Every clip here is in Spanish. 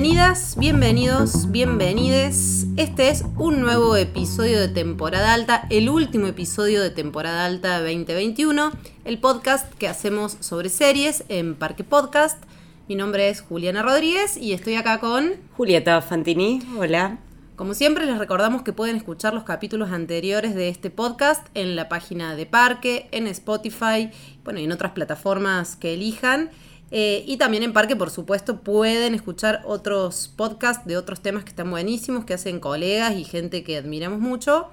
Bienvenidas, bienvenidos, bienvenides. Este es un nuevo episodio de temporada alta, el último episodio de temporada alta 2021, el podcast que hacemos sobre series en Parque Podcast. Mi nombre es Juliana Rodríguez y estoy acá con Julieta Fantini. Hola. Como siempre, les recordamos que pueden escuchar los capítulos anteriores de este podcast en la página de Parque, en Spotify, bueno, y en otras plataformas que elijan. Eh, y también en Parque, por supuesto, pueden escuchar otros podcasts de otros temas que están buenísimos, que hacen colegas y gente que admiramos mucho.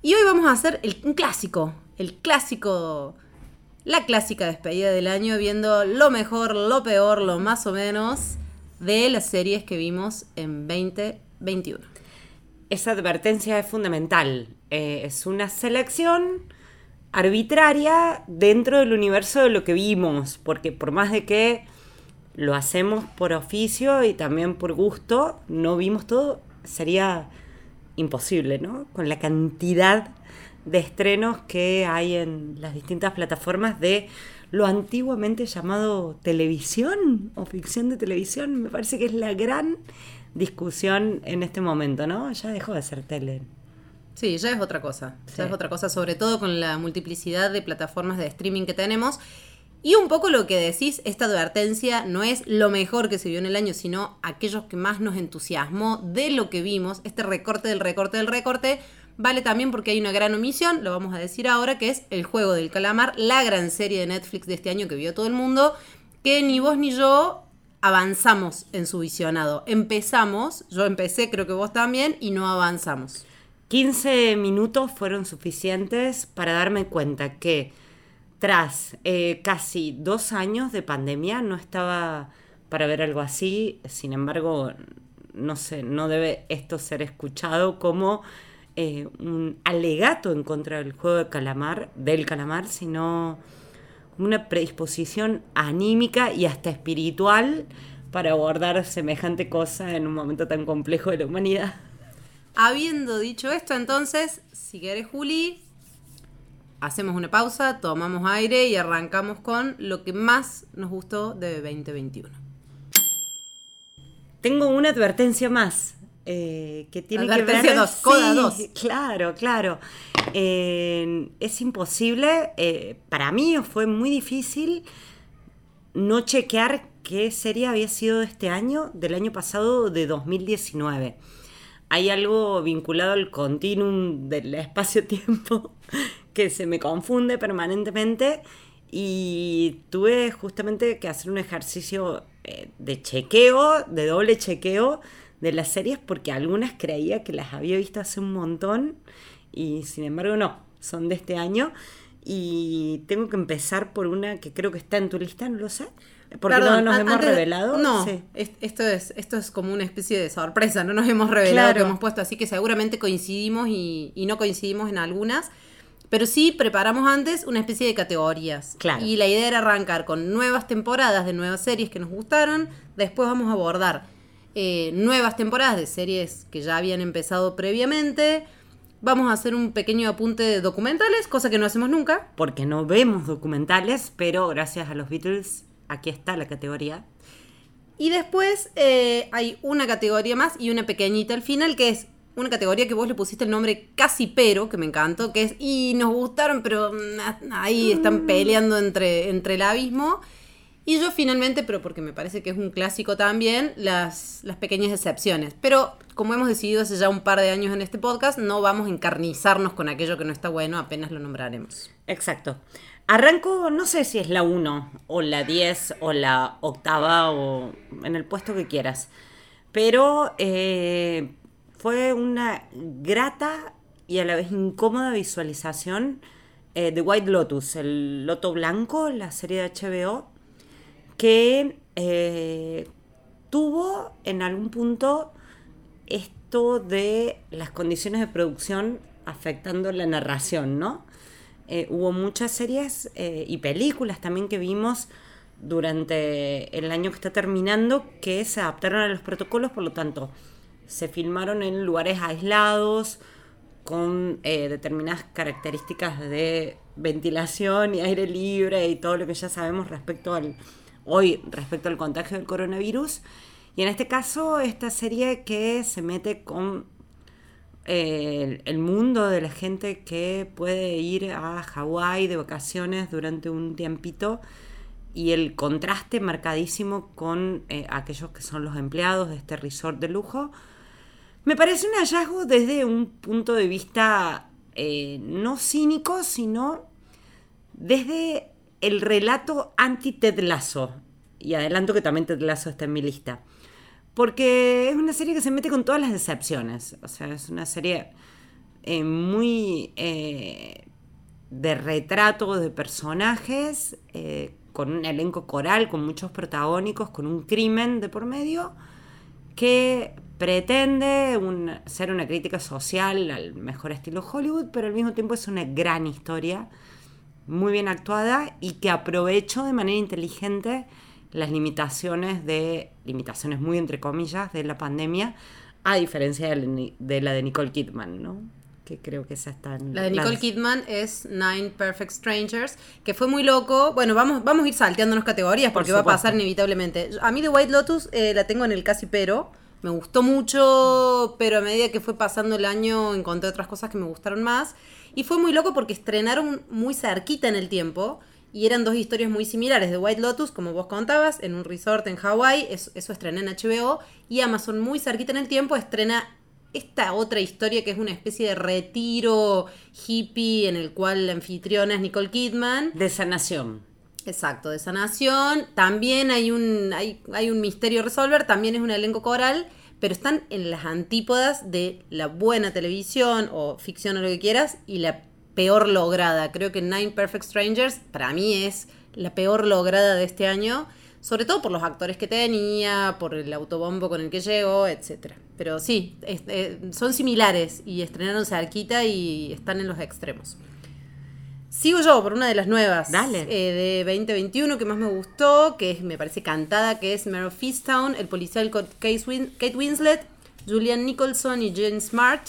Y hoy vamos a hacer el, un clásico, el clásico, la clásica despedida del año, viendo lo mejor, lo peor, lo más o menos de las series que vimos en 2021. Esa advertencia es fundamental. Eh, es una selección arbitraria dentro del universo de lo que vimos, porque por más de que lo hacemos por oficio y también por gusto, no vimos todo, sería imposible, ¿no? Con la cantidad de estrenos que hay en las distintas plataformas de lo antiguamente llamado televisión o ficción de televisión, me parece que es la gran discusión en este momento, ¿no? Ya dejó de ser tele. Sí, ya es otra cosa. Ya es otra cosa, sobre todo con la multiplicidad de plataformas de streaming que tenemos. Y un poco lo que decís, esta advertencia no es lo mejor que se vio en el año, sino aquellos que más nos entusiasmó de lo que vimos. Este recorte del recorte del recorte vale también porque hay una gran omisión, lo vamos a decir ahora, que es El Juego del Calamar, la gran serie de Netflix de este año que vio todo el mundo, que ni vos ni yo avanzamos en su visionado. Empezamos, yo empecé, creo que vos también, y no avanzamos. 15 minutos fueron suficientes para darme cuenta que tras eh, casi dos años de pandemia no estaba para ver algo así, sin embargo, no sé, no debe esto ser escuchado como eh, un alegato en contra del juego de calamar, del calamar, sino una predisposición anímica y hasta espiritual para abordar semejante cosa en un momento tan complejo de la humanidad. Habiendo dicho esto, entonces, si querés, Juli, hacemos una pausa, tomamos aire y arrancamos con lo que más nos gustó de 2021. Tengo una advertencia más. Eh, que tiene que ver dos, coda dos. Claro, claro. Eh, es imposible. Eh, para mí fue muy difícil no chequear qué serie había sido este año, del año pasado, de 2019 hay algo vinculado al continuum del espacio-tiempo que se me confunde permanentemente y tuve justamente que hacer un ejercicio eh, de chequeo, de doble chequeo de las series porque algunas creía que las había visto hace un montón y sin embargo no, son de este año y tengo que empezar por una que creo que está en tu lista, no lo sé. Porque no nos hemos revelado. No, esto, es, esto es como una especie de sorpresa, no nos hemos revelado que hemos puesto, así que seguramente coincidimos y, no coincidimos en algunas. Pero sí preparamos antes una especie de categorías. Y la idea era arrancar con nuevas temporadas de nuevas series que nos gustaron. Después vamos a abordar eh, nuevas temporadas de series que ya habían empezado previamente. Vamos a hacer un pequeño apunte de documentales, cosa que no hacemos nunca. Porque no vemos documentales, pero gracias a los Beatles aquí está la categoría. Y después eh, hay una categoría más y una pequeñita al final, que es una categoría que vos le pusiste el nombre casi pero, que me encantó, que es, y nos gustaron, pero mm, ahí están mm. peleando entre, entre el abismo. Y yo finalmente, pero porque me parece que es un clásico también, las, las pequeñas excepciones. Pero como hemos decidido hace ya un par de años en este podcast, no vamos a encarnizarnos con aquello que no está bueno, apenas lo nombraremos. Exacto. Arranco, no sé si es la 1 o la 10 o la octava o en el puesto que quieras. Pero eh, fue una grata y a la vez incómoda visualización eh, de White Lotus, el Loto Blanco, la serie de HBO, que eh, tuvo en algún punto esto de las condiciones de producción afectando la narración, ¿no? Eh, hubo muchas series eh, y películas también que vimos durante el año que está terminando que se adaptaron a los protocolos, por lo tanto, se filmaron en lugares aislados, con eh, determinadas características de ventilación y aire libre y todo lo que ya sabemos respecto al hoy respecto al contagio del coronavirus. Y en este caso, esta serie que se mete con el mundo de la gente que puede ir a Hawái de vacaciones durante un tiempito y el contraste marcadísimo con eh, aquellos que son los empleados de este resort de lujo. Me parece un hallazgo desde un punto de vista eh, no cínico, sino desde el relato anti-Ted Lasso. Y adelanto que también Ted Lasso está en mi lista. Porque es una serie que se mete con todas las decepciones. O sea, es una serie eh, muy de retrato de personajes, con un elenco coral, con muchos protagónicos, con un crimen de por medio, que pretende ser una crítica social al mejor estilo Hollywood, pero al mismo tiempo es una gran historia, muy bien actuada y que aprovechó de manera inteligente las limitaciones de, limitaciones muy entre comillas, de la pandemia, a diferencia de la de Nicole Kidman, ¿no? que creo que esa está en La de Nicole Kidman es Nine Perfect Strangers, que fue muy loco. Bueno, vamos, vamos a ir salteándonos categorías porque va a pasar inevitablemente. A mí de White Lotus eh, la tengo en el casi pero. Me gustó mucho, pero a medida que fue pasando el año encontré otras cosas que me gustaron más. Y fue muy loco porque estrenaron muy cerquita en el tiempo. Y eran dos historias muy similares. De White Lotus, como vos contabas, en un resort en Hawái. Eso, eso estrena en HBO. Y Amazon, muy cerquita en el tiempo, estrena esta otra historia que es una especie de retiro hippie en el cual la anfitriona es Nicole Kidman. De sanación. Exacto, de sanación. También hay un, hay, hay un misterio a resolver, también es un elenco coral, pero están en las antípodas de la buena televisión o ficción o lo que quieras y la peor lograda. Creo que Nine Perfect Strangers para mí es la peor lograda de este año sobre todo por los actores que tenía, por el autobombo con el que llegó, etc. Pero sí, eh, son similares y estrenaron cerquita y están en los extremos. Sigo yo por una de las nuevas eh, de 2021 que más me gustó, que es, me parece cantada, que es Mare of el policial Kate Winslet, Julian Nicholson y Jane Smart.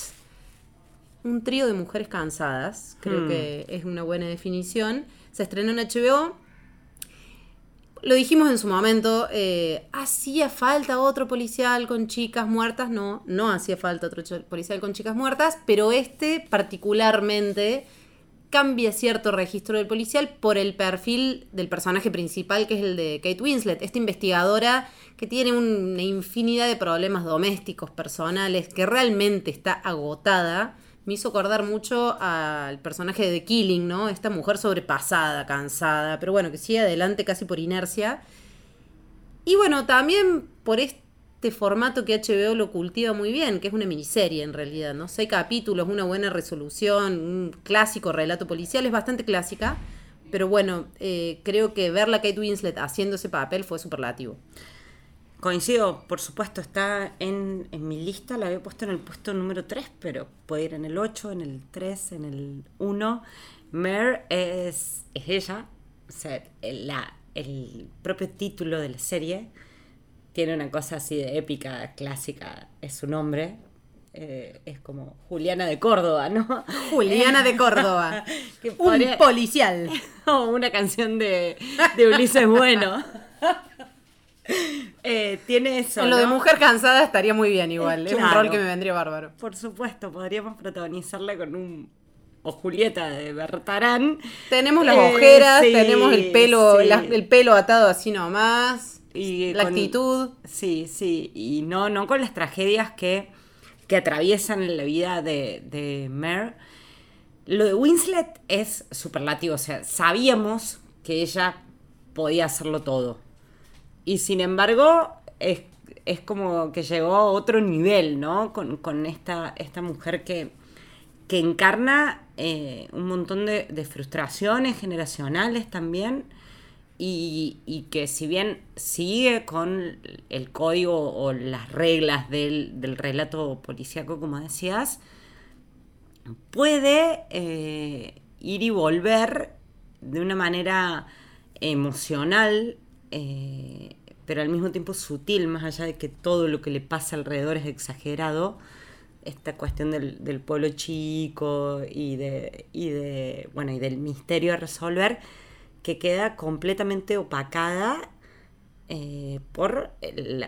Un trío de mujeres cansadas, creo hmm. que es una buena definición. Se estrenó en HBO lo dijimos en su momento, eh, hacía falta otro policial con chicas muertas, no, no hacía falta otro policial con chicas muertas, pero este particularmente cambia cierto registro del policial por el perfil del personaje principal, que es el de Kate Winslet, esta investigadora que tiene una infinidad de problemas domésticos, personales, que realmente está agotada me hizo acordar mucho al personaje de The Killing, ¿no? Esta mujer sobrepasada, cansada, pero bueno, que sigue adelante casi por inercia. Y bueno, también por este formato que HBO lo cultiva muy bien, que es una miniserie en realidad, ¿no? Seis capítulos, una buena resolución, un clásico relato policial, es bastante clásica, pero bueno, eh, creo que verla Kate Winslet haciendo ese papel fue superlativo. Coincido, por supuesto, está en, mi lista, la había puesto en el puesto número 3, pero puede ir en el 8, en el 3, en el 1. Mare es, es ella, o sea, la, el propio título de la serie tiene una cosa así de épica, clásica, es su nombre. Eh, es como Juliana de Córdoba, ¿no? Juliana de Córdoba. Un policial. o una canción de, de Ulises Bueno. Eh, tiene eso. En lo de mujer cansada estaría muy bien igual. es un rol que me vendría bárbaro. Por supuesto, podríamos protagonizarla con un. O Julieta de Bertarán. Tenemos las ojeras, eh, tenemos el pelo, el pelo atado así nomás. Y la actitud. Sí, sí. Y no, no con las tragedias que, que atraviesan la vida de, de Mare. Lo de Winslet es superlativo. O sea, sabíamos que ella podía hacerlo todo y sin embargo, es, como que llegó a otro nivel, ¿no? Con, esta, esta mujer que, que encarna eh, un montón de, frustraciones generacionales también. Y, que si bien sigue con el código o las reglas del, relato policíaco, como decías, puede eh, ir y volver de una manera emocional eh, pero al mismo tiempo sutil, más allá de que todo lo que le pasa alrededor es exagerado, esta cuestión del, pueblo chico y de, y de, bueno, y del misterio a resolver, que queda completamente opacada eh, por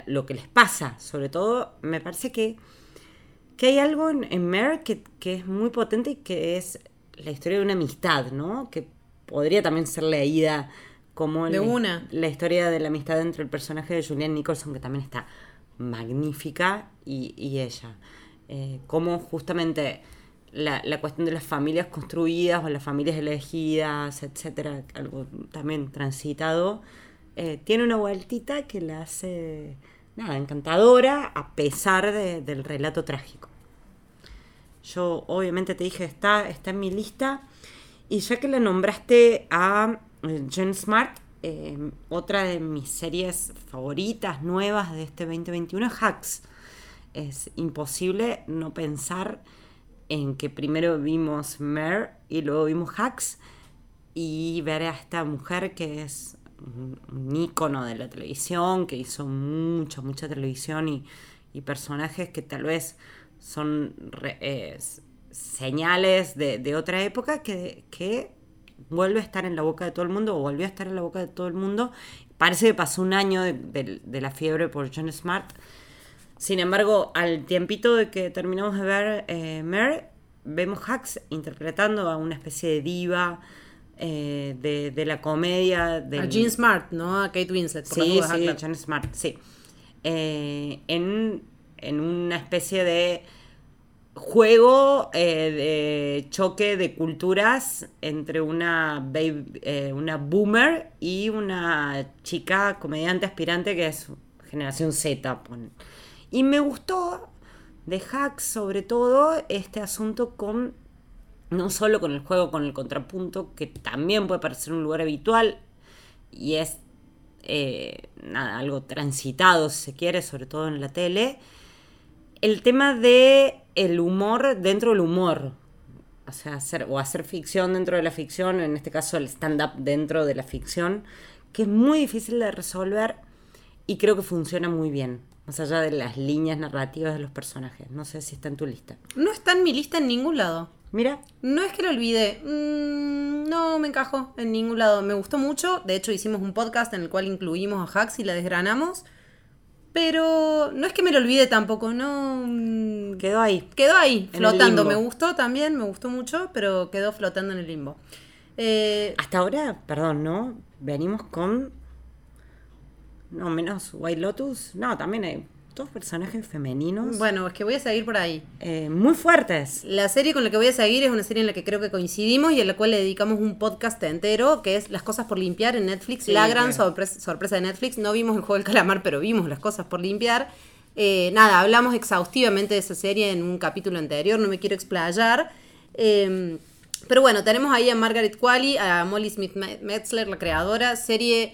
lo que les pasa. Sobre todo, me parece que, que hay algo en, en que, que, es muy potente y que es la historia de una amistad, ¿no? Que podría también ser leída como de la, una. la historia de la amistad entre el personaje de Julian Nicholson, que también está magnífica, y, y ella. Eh, como justamente la, la, cuestión de las familias construidas o las familias elegidas, etcétera, algo también transitado, eh, tiene una vueltita que la hace nada, encantadora a pesar de, del relato trágico. Yo obviamente te dije, está, está en mi lista. Y ya que la nombraste a Jen Smart, eh, otra de mis series favoritas, nuevas de este 2021 es Hacks. Es imposible no pensar en que primero vimos Mare y luego vimos Hacks y ver a esta mujer que es un ícono de la televisión, que hizo mucha, mucha televisión y, y personajes que tal vez son eh, señales de, de, otra época que, que, vuelve a estar en la boca de todo el mundo o volvió a estar en la boca de todo el mundo. Parece que pasó un año de, de, de la fiebre por John Smart. Sin embargo, al tiempito de que terminamos de ver eh, Mare, vemos Hacks interpretando a una especie de diva eh, de, de, la comedia. Del... A Jean Smart, ¿no? A Kate Winslet. Por sí, sí, Jean Smart, sí. Eh, en, en una especie de juego eh, de choque de culturas entre una, baby, eh, una boomer y una chica comediante aspirante que es generación Z. Y me gustó de Hacks sobre todo este asunto con no solo con el juego, con el contrapunto, que también puede parecer un lugar habitual y es eh, nada, algo transitado, si se quiere, sobre todo en la tele. El tema de el humor dentro del humor. O sea, hacer, o hacer ficción dentro de la ficción, en este caso el stand-up dentro de la ficción, que es muy difícil de resolver y creo que funciona muy bien, más allá de las líneas narrativas de los personajes. No sé si está en tu lista. No está en mi lista en ningún lado. Mira. No es que lo olvide. Mm, no me encajó en ningún lado. Me gustó mucho. De hecho, hicimos un podcast en el cual incluimos a Hacks y la desgranamos. Pero no es que me lo olvide tampoco, no. Quedó ahí. Quedó ahí, flotando. Me gustó también, me gustó mucho, pero quedó flotando en el limbo. Eh, Hasta ahora, perdón, ¿no? Venimos con. No, menos White Lotus. No, también hay dos personajes femeninos. Bueno, es que voy a seguir por ahí. Eh, muy fuertes. La serie con la que voy a seguir es una serie en la que creo que coincidimos y a la cual le dedicamos un podcast entero, que es Las cosas por limpiar en Netflix. Sí, la gran sorpresa, sorpresa de Netflix. No vimos el juego del calamar, pero vimos las cosas por limpiar. Eh, nada, hablamos exhaustivamente de esa serie en un capítulo anterior, no me quiero explayar. Eh, pero bueno, tenemos ahí a Margaret Qualley, a Molly Smith Metzler, la creadora, serie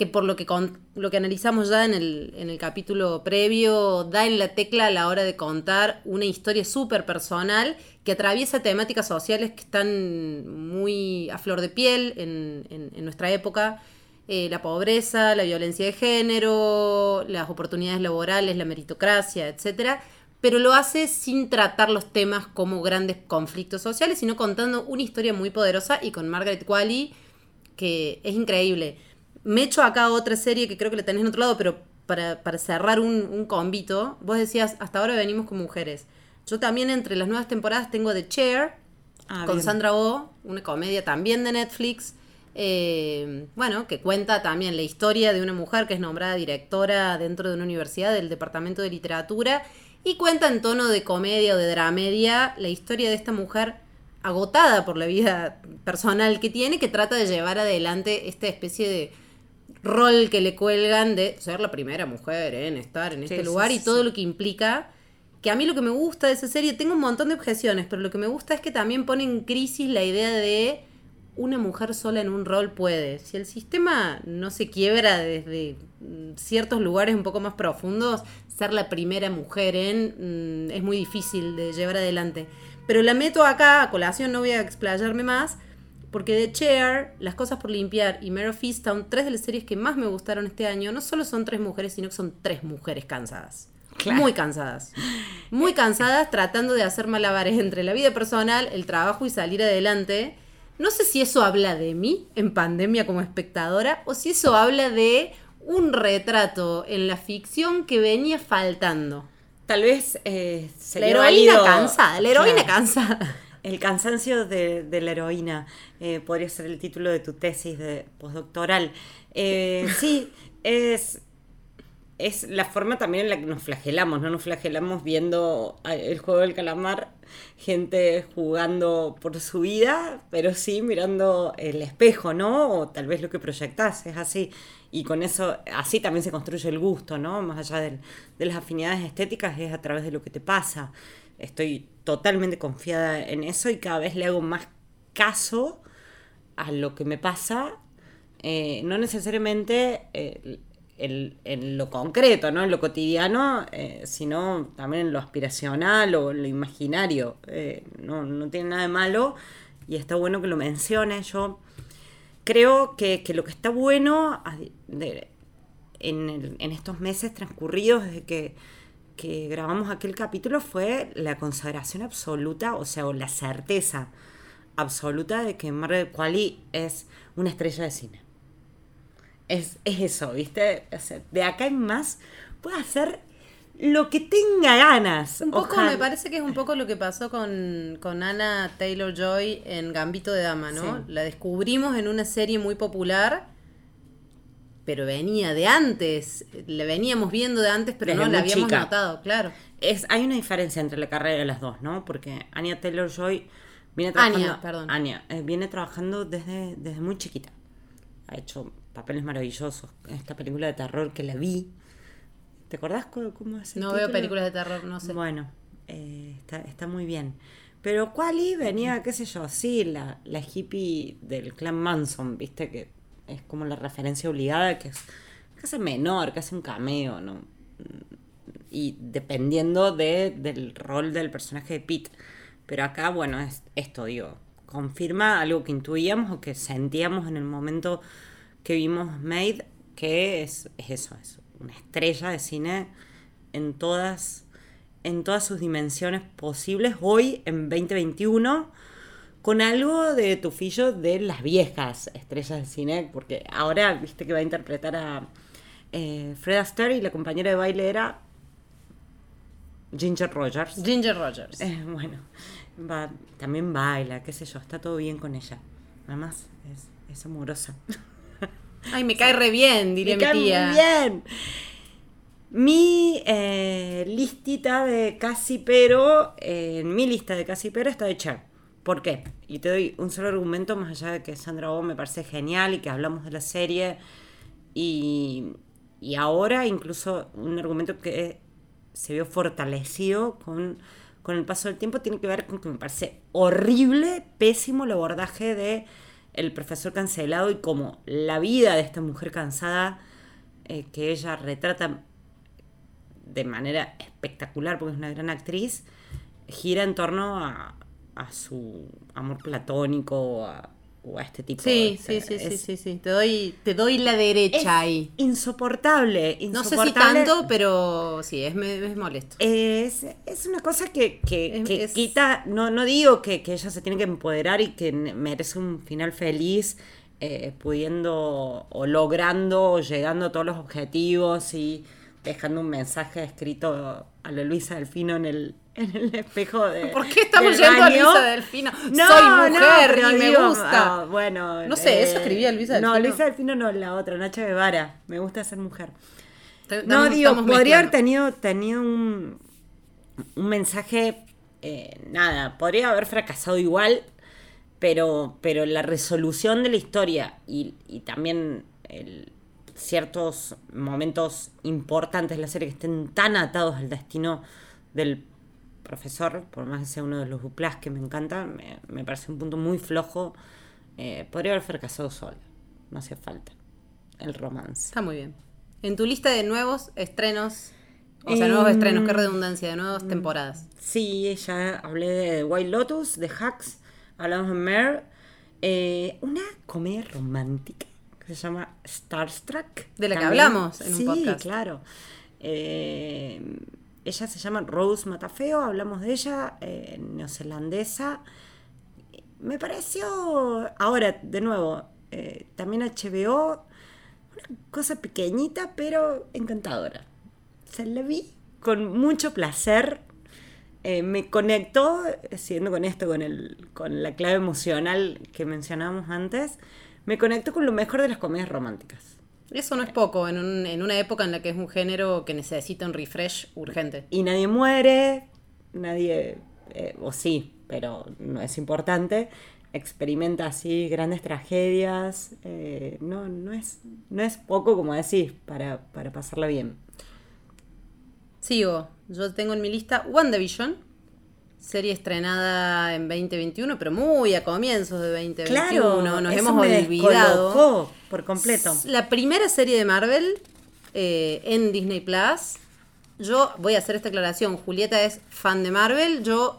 que por lo que, con, lo que analizamos ya en el, en el capítulo previo, da en la tecla a la hora de contar una historia súper personal que atraviesa temáticas sociales que están muy a flor de piel en, en, nuestra época. Eh, la pobreza, la violencia de género, las oportunidades laborales, la meritocracia, etc. Pero lo hace sin tratar los temas como grandes conflictos sociales, sino contando una historia muy poderosa y con Margaret Qualley, que es increíble me echo acá otra serie que creo que la tenés en otro lado, pero para, para cerrar un, un, combito, vos decías, hasta ahora venimos con mujeres. Yo también entre las nuevas temporadas tengo The Chair, ah, con bien. Sandra Oh, una comedia también de Netflix. Eh, bueno, que cuenta también la historia de una mujer que es nombrada directora dentro de una universidad del Departamento de Literatura y cuenta en tono de comedia o de dramedia la historia de esta mujer agotada por la vida personal que tiene, que trata de llevar adelante esta especie de rol que le cuelgan de ser la primera mujer en estar en este sí, lugar sí, y todo lo que implica. Que a mí lo que me gusta de esa serie, tengo un montón de objeciones, pero lo que me gusta es que también pone en crisis la idea de una mujer sola en un rol puede. Si el sistema no se quiebra desde ciertos lugares un poco más profundos, ser la primera mujer en mm, es muy difícil de llevar adelante. Pero la meto acá, a colación, no voy a explayarme más, porque The Chair, Las Cosas por Limpiar y Mare of Easttown, tres de las series que más me gustaron este año, no solo son tres mujeres, sino que son tres mujeres cansadas. Claro. Muy cansadas. Muy cansadas tratando de hacer malabares entre la vida personal, el trabajo y salir adelante. No sé si eso habla de mí en pandemia como espectadora o si eso habla de un retrato en la ficción que venía faltando. Tal vez eh, La sería heroína válido- cansada, la heroína Claro. cansada. El cansancio de, de la heroína eh, podría ser el título de tu tesis de postdoctoral. Eh, sí, es, es la forma también en la que nos flagelamos, ¿no? Nos flagelamos viendo el juego del calamar, gente jugando por su vida, pero sí mirando el espejo, ¿no? O tal vez lo que proyectás, es así. Y con eso, así también se construye el gusto, ¿no? Más allá del- de las afinidades estéticas, es a través de lo que te pasa. Estoy totalmente confiada en eso y cada vez le hago más caso a lo que me pasa, eh, no necesariamente eh, en lo concreto, ¿no? en lo cotidiano, eh, sino también en lo aspiracional o en lo imaginario. No, no tiene nada de malo y está bueno que lo menciones. Yo creo que, que lo que está bueno en, en estos meses transcurridos desde que, que grabamos aquel capítulo fue la consagración absoluta, o sea, o la certeza absoluta de que Margaret Qualley es una estrella de cine. Es, es eso, ¿viste? O sea, de acá en más puede hacer lo que tenga ganas. Un poco Ojalá. me parece que es un poco lo que pasó con, con Anna Taylor Joy en Gambito de Dama, ¿no? Sí. La descubrimos en una serie muy popular, pero venía de antes. La veníamos viendo de antes, pero Desde no la habíamos chica. notado, claro. Es, hay una diferencia entre la carrera de las dos, ¿no? Porque Anya Taylor Joy viene trabajando. Anya, perdón. Anya, eh, viene trabajando desde, desde muy chiquita. Ha hecho papeles maravillosos. Esta película de terror que la vi. ¿Te acordás cómo, cómo es el No veo películas de terror, no sé. Bueno, eh, está, está muy bien. Pero Quali venía, qué sé yo, sí, la, la hippie del clan Manson, viste, que es como la referencia obligada, que es hace menor, hace un cameo, ¿no? Y dependiendo de, del rol del personaje de Pete. Pero acá, bueno, es esto, digo, confirma algo que intuíamos o que sentíamos en el momento que vimos Made, que es, es eso, es una estrella de cine en todas, en todas sus dimensiones posibles, hoy en 2021, con algo de tufillo de las viejas estrellas de cine, porque ahora, viste que va a interpretar a eh, Fred Astaire y la compañera de baile era Ginger Rogers. Ginger Rogers. Eh, bueno, va, también baila, qué sé yo, está todo bien con ella. Además, es, es amorosa. Ay, me cae re bien, diría Me mi cae muy bien. Mi eh, listita de casi pero, en mi lista de casi pero está de Cher. ¿Por qué? Y te doy un solo argumento, más allá de que Sandra Oh me parece genial y que hablamos de la serie. Y, y ahora incluso un argumento que se vio fortalecido con, con el paso del tiempo tiene que ver con que me parece horrible, pésimo el abordaje de el profesor cancelado y como la vida de esta mujer cansada eh, que ella retrata de manera espectacular porque es una gran actriz gira en torno a, a su amor platónico o a, o a este tipo Sí, de- sí, sí, sí, sí, sí. Te doy, te doy la derecha es ahí. insoportable, No sé si tanto, pero sí, es, me- es molesto. Es, es una cosa que, que- Es- que quita, no, no digo que, que ella se tiene que empoderar y que merece un final feliz, eh, pudiendo o logrando o llegando a todos los objetivos y dejando un mensaje escrito a la Luisa Delfino en el, en el espejo de. ¿Por qué estamos yendo a baño. Luisa Delfino? No, Soy no, mujer pero y me digo, gusta. ah, bueno, No sé, ¿eso escribía Luisa No, Delfino? Luisa Delfino no, la otra, Nacha Guevara. Me gusta ser mujer. No, digo, podría haber tenido, tenido un, un mensaje, eh, nada, podría haber fracasado igual, pero, pero la resolución de la historia y, y también el- ciertos momentos importantes de la serie que estén tan atados al destino del profesor, por más que sea uno de los duplas que me encanta, me, me parece un punto muy flojo. Eh, podría haber fracasado sola, no hacía falta el romance. Está muy bien. En tu lista de nuevos estrenos, o sea, Em, nuevos estrenos, qué redundancia, de nuevas temporadas. Sí, ya hablé de White Lotus, de Hacks, hablamos de Mare, eh, una comedia romántica que se llama Starstruck. De la que hablamos en un sí, podcast. claro. Eh, ella se llama Rose Matafeo, hablamos de ella, eh, neozelandesa. Me pareció, ahora, de nuevo, eh, también HBO, una cosa pequeñita, pero encantadora. Se la vi con mucho placer. Eh, me conectó, siguiendo con esto, con, el, con la clave emocional que mencionábamos antes, me conectó con lo mejor de las comedias románticas. Eso no es poco en, un- en una época en la que es un género que necesita un refresh urgente. Y nadie muere, nadie, eh, o sí, pero no es importante, experimenta así grandes tragedias. eh, no, no, es, no es poco, como decís, para, para pasarla bien. Sigo. Yo tengo en mi lista WandaVision, serie estrenada en 2021, pero muy a comienzos de 2021. Claro, nos eso hemos me olvidado. por completo. La primera serie de Marvel eh, en Disney Plus. Yo voy a hacer esta aclaración. Julieta es fan de Marvel. Yo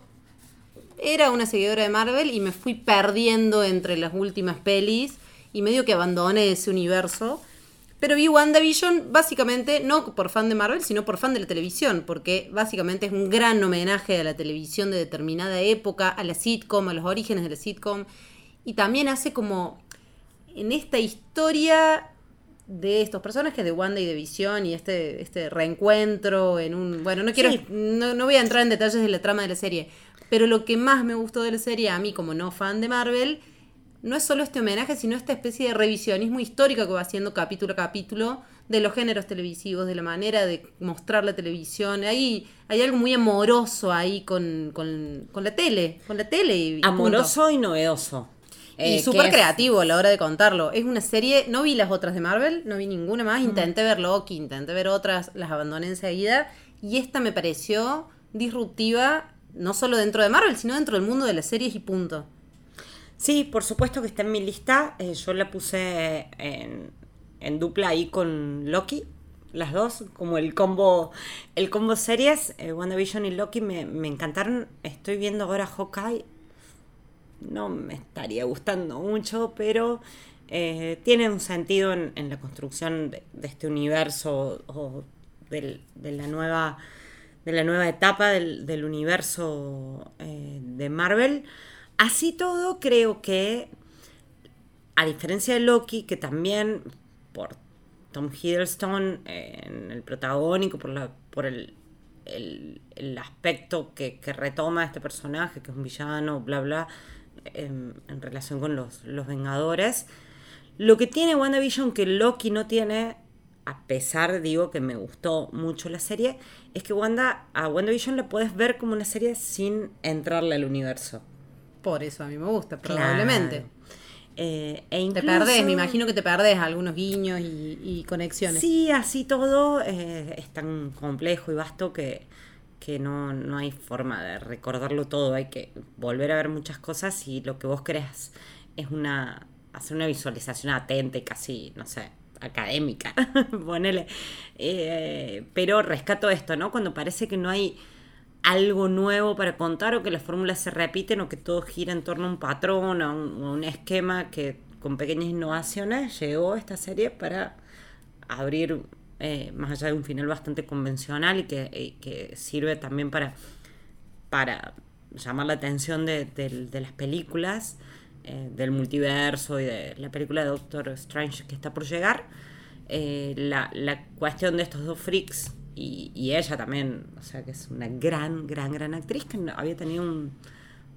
era una seguidora de Marvel y me fui perdiendo entre las últimas pelis y medio que abandoné ese universo. Pero vi WandaVision básicamente no por fan de Marvel, sino por fan de la televisión, porque básicamente es un gran homenaje a la televisión de determinada época, a la sitcom, a los orígenes de la sitcom, y también hace como en esta historia de estos personajes de Wanda y de Visión y este, este reencuentro en un... Bueno, no quiero... Sí. No, no voy a entrar en detalles de la trama de la serie, pero lo que más me gustó de la serie, a mí como no fan de Marvel, no es solo este homenaje, sino esta especie de revisionismo histórico que va haciendo capítulo a capítulo de los géneros televisivos, de la manera de mostrar la televisión. Ahí hay algo muy amoroso ahí con, con- con la tele, con la tele. Y punto. Amoroso y novedoso. Y Eh, súper creativo a la hora de contarlo. Es una serie, no vi las otras de Marvel, no vi ninguna más. Intenté ver Loki, intenté ver otras, las abandoné enseguida. Y esta me pareció disruptiva, no solo dentro de Marvel, sino dentro del mundo de las series y punto. Sí, por supuesto que está en mi lista. Eh, yo la puse en, en dupla ahí con Loki. Las dos, como el combo, el combo series, eh, WandaVision y Loki me, me encantaron. Estoy viendo ahora Hawkeye. No me estaría gustando mucho, pero eh, tiene un sentido en, en la construcción de, este universo o del- de la nueva de la nueva etapa del, del universo eh, de Marvel. Así todo, creo que, a diferencia de Loki, que también por Tom Hiddleston en el protagónico, por, la, por el, el- el aspecto que, que retoma este personaje, que es un villano, bla, bla, em, en relación con los, los Vengadores. Lo que tiene WandaVision que Loki no tiene, a pesar, digo, que me gustó mucho la serie, es que Wanda, a WandaVision la puedes ver como una serie sin entrarle al universo. Por eso a mí me gusta, probablemente. Claro. Eh, e Te perdés, me imagino que te perdés algunos guiños y, y conexiones. Sí, así todo eh, es tan complejo y vasto que, que no, no hay forma de recordarlo todo. Hay que volver a ver muchas cosas y lo que vos creas es una hacer una visualización atenta y casi, no sé, académica. Ponele. Eh, pero rescato esto, ¿no? Cuando parece que no hay algo nuevo para contar o que las fórmulas se repiten o que todo gira en torno a un patrón a un, esquema que con pequeñas innovaciones llegó esta serie para abrir eh, más allá de un final bastante convencional y que, y que sirve también para, para llamar la atención de, las películas eh, del multiverso y de la película de Doctor Strange que está por llegar. Eh, la, la cuestión de estos dos freaks y, y ella también, o sea que es una gran, gran, gran actriz que había tenido un,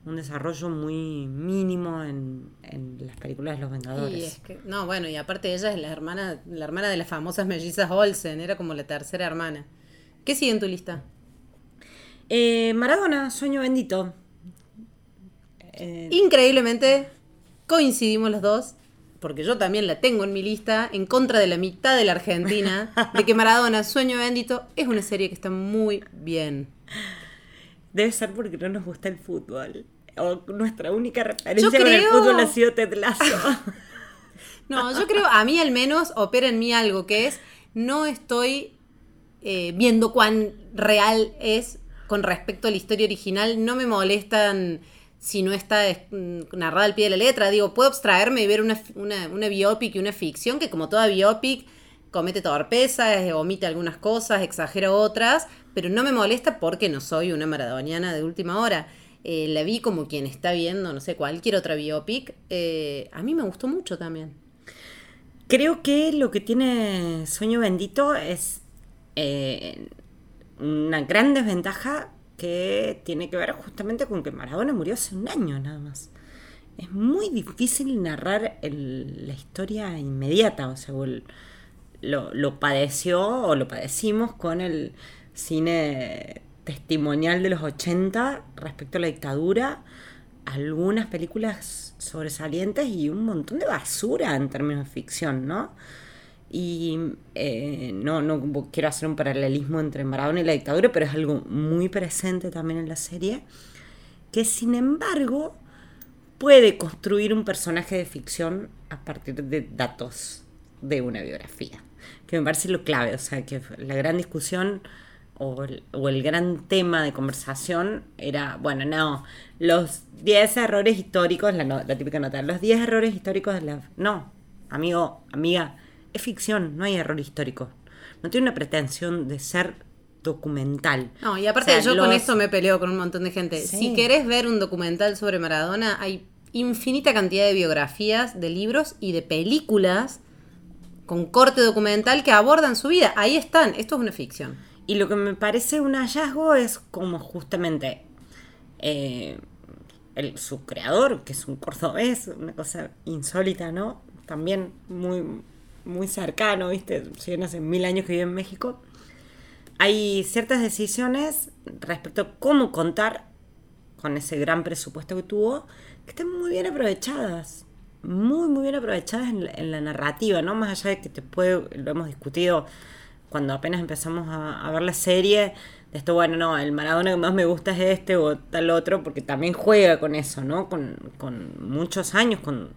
un desarrollo muy mínimo en, en las películas de los Vengadores. Y es que, no, bueno, y aparte ella es la hermana, la hermana de las famosas mellizas Olsen, era como la tercera hermana. ¿Qué sigue en tu lista? Eh, Maradona, sueño bendito. Eh, Increíblemente coincidimos los dos, porque yo también la tengo en mi lista, en contra de la mitad de la Argentina, de que Maradona, Sueño Bendito, es una serie que está muy bien. debe ser porque no nos gusta el fútbol. O nuestra única referencia Yo con el creo- fútbol ha sido Ted Lasso. No, yo creo, a mí al menos opera en mí algo que es, no estoy eh, viendo cuán real es con respecto a la historia original, no me molestan si no está eh, narrada al pie de la letra, digo, puedo abstraerme y ver una, una, biopic y una ficción que como toda biopic comete torpezas, eh, omite algunas cosas, exagera otras, pero no me molesta porque no soy una maradoniana de última hora. Eh, la vi como quien está viendo, no sé, cualquier otra biopic. Eh, a mí me gustó mucho también. Creo que lo que tiene Sueño Bendito es una gran desventaja que tiene que ver justamente con que Maradona murió hace un año nada más. Es muy difícil narrar el- la historia inmediata, o sea, lo, lo padeció o lo padecimos con el cine testimonial de los 80 respecto a la dictadura, algunas películas sobresalientes y un montón de basura en términos de ficción, ¿no? Y eh, no, no quiero hacer un paralelismo entre Maradona y la dictadura, pero es algo muy presente también en la serie, que sin embargo puede construir un personaje de ficción a partir de datos de una biografía, que me parece lo clave, o sea, que la gran discusión o el, o el gran tema de conversación era, bueno, no, los 10 errores históricos, la, la típica nota, los 10 errores históricos de la... No, amigo, amiga, es ficción, no hay error histórico. No tiene una pretensión de ser documental. No, y aparte O sea, yo con esto me peleo con un montón de gente. Sí. Si querés ver un documental sobre Maradona, hay infinita cantidad de biografías, de libros y de películas con corte documental que abordan su vida. Ahí están, esto es una ficción. Y lo que me parece un hallazgo es como justamente eh, el, su creador, que es un cordobés, una cosa insólita, ¿no? También muy, muy cercano, ¿viste? Si bien hace mil años que vive en México. Hay ciertas decisiones respecto a cómo contar con ese gran presupuesto que tuvo, que están muy bien aprovechadas. Muy, muy bien aprovechadas en la, en la narrativa, ¿no? Más allá de que te puede, lo hemos discutido cuando apenas empezamos a, a ver la serie, de esto, bueno, no, el Maradona que más me gusta es este o tal otro, porque también juega con eso, ¿no? Con, con muchos años, con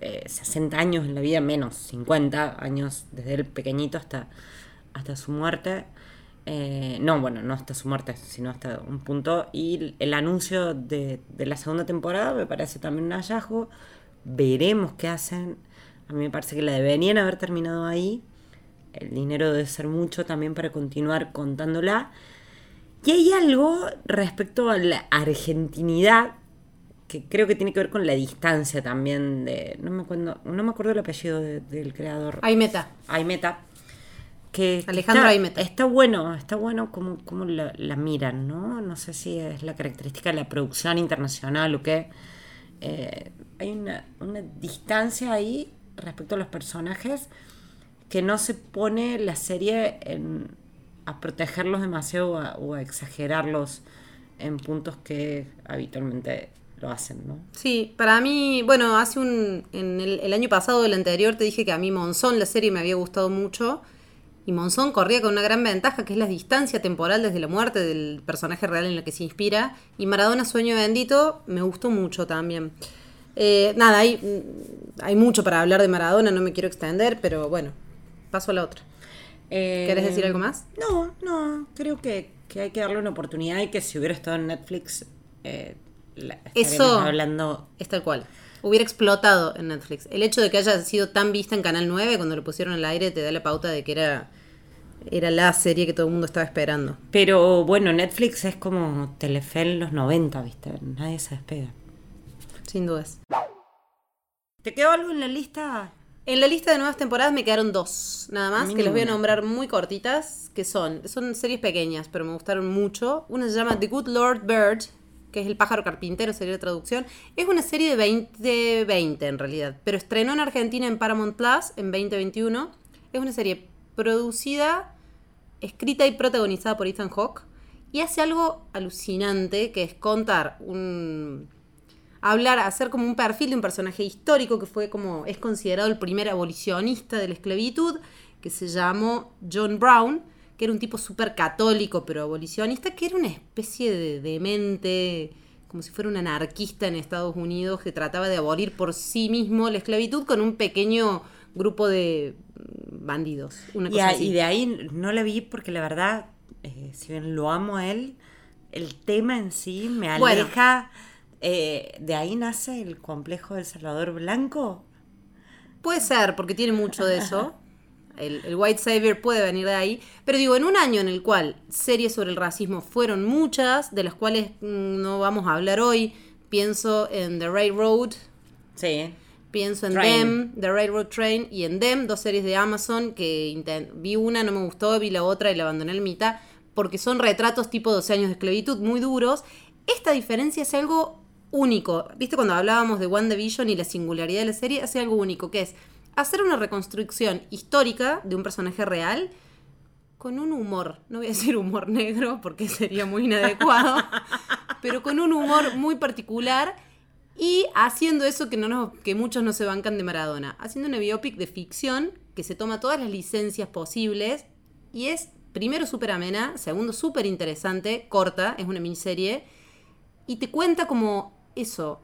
eh, 60 años en la vida, menos 50 años desde el pequeñito hasta, hasta su muerte. Eh, no, bueno, no hasta su muerte, sino hasta un punto. Y el anuncio de, de la segunda temporada me parece también un hallazgo. Veremos qué hacen. A mí me parece que la deberían haber terminado ahí. El dinero debe ser mucho también para continuar contándola. Y hay algo respecto a la argentinidad que creo que tiene que ver con la distancia también de... No me acuerdo, no me acuerdo el apellido de- del creador. Hay meta. Aimeta. Que Alejandro está, Aimeta. Está bueno, está bueno cómo, cómo la, la miran, ¿no? No sé si es la característica de la producción internacional o qué. Eh, hay una, una distancia ahí respecto a los personajes que no se pone la serie en, a protegerlos demasiado o a, o a exagerarlos en puntos que habitualmente lo hacen, ¿no? Sí, para mí, bueno, hace un. En el, el año pasado, el anterior, te dije que a mí Monzón, la serie, me había gustado mucho. Y Monzón corría con una gran ventaja, que es la distancia temporal desde la muerte del personaje real en la que se inspira. Y Maradona, Sueño Bendito, me gustó mucho también. Eh, nada, hay, hay mucho para hablar de Maradona, no me quiero extender, pero bueno, paso a la otra. Eh, ¿Querés decir algo más? No, no, creo que, que hay que darle una oportunidad y que si hubiera estado en Netflix, eh, la- Eso- hablando. Es tal cual. Hubiera explotado en Netflix. El hecho de que haya sido tan vista en Canal 9 cuando lo pusieron al aire te da la pauta de que era, era la serie que todo el mundo estaba esperando. Pero bueno, Netflix es como Telefe en los 90, ¿viste? Nadie se despega. Sin dudas. ¿Te quedó algo en la lista? En la lista de nuevas temporadas me quedaron dos, nada más, que les voy a ninguna. nombrar muy cortitas, que son, son series pequeñas, pero me gustaron mucho. Una se llama The Good Lord Bird, que es El pájaro carpintero, sería la traducción. Es una serie de 2020 en realidad, pero estrenó en Argentina en Paramount Plus en 2021. Es una serie producida, escrita y protagonizada por Ethan Hawke y hace algo alucinante, que es contar un hablar, hacer como un perfil de un personaje histórico que fue como, es considerado el primer abolicionista de la esclavitud, que se llamó John Brown, que era un tipo súper católico pero abolicionista, que era una especie de demente, como si fuera un anarquista en Estados Unidos que trataba de abolir por sí mismo la esclavitud con un pequeño grupo de bandidos. Una Y, cosa a- así. y de ahí no la vi porque la verdad, eh, si bien lo amo a él, el tema en sí me Bueno. aleja. eh, de ahí nace el complejo del Salvador Blanco. Puede ser, porque tiene mucho de eso. El, el White Savior puede venir de ahí. Pero digo, en un año en el cual series sobre el racismo fueron muchas, de las cuales mm, no vamos a hablar hoy, pienso en The Railroad, Sí. Pienso en Train. Them, The Railroad Train, y en Them, dos series de Amazon que vi una, no me gustó, vi la otra y la abandoné en mitad, porque son retratos tipo 12 años de esclavitud muy duros. Esta diferencia es algo único. ¿Viste cuando hablábamos de One Division y la singularidad de la serie? Hace algo único, que es hacer una reconstrucción histórica de un personaje real con un humor, no voy a decir humor negro porque sería muy inadecuado, pero con un humor muy particular y haciendo eso que, no nos- que muchos no se bancan de Maradona, haciendo una biopic de ficción que se toma todas las licencias posibles y es primero súper amena, segundo súper interesante, corta, es una miniserie y te cuenta como eso,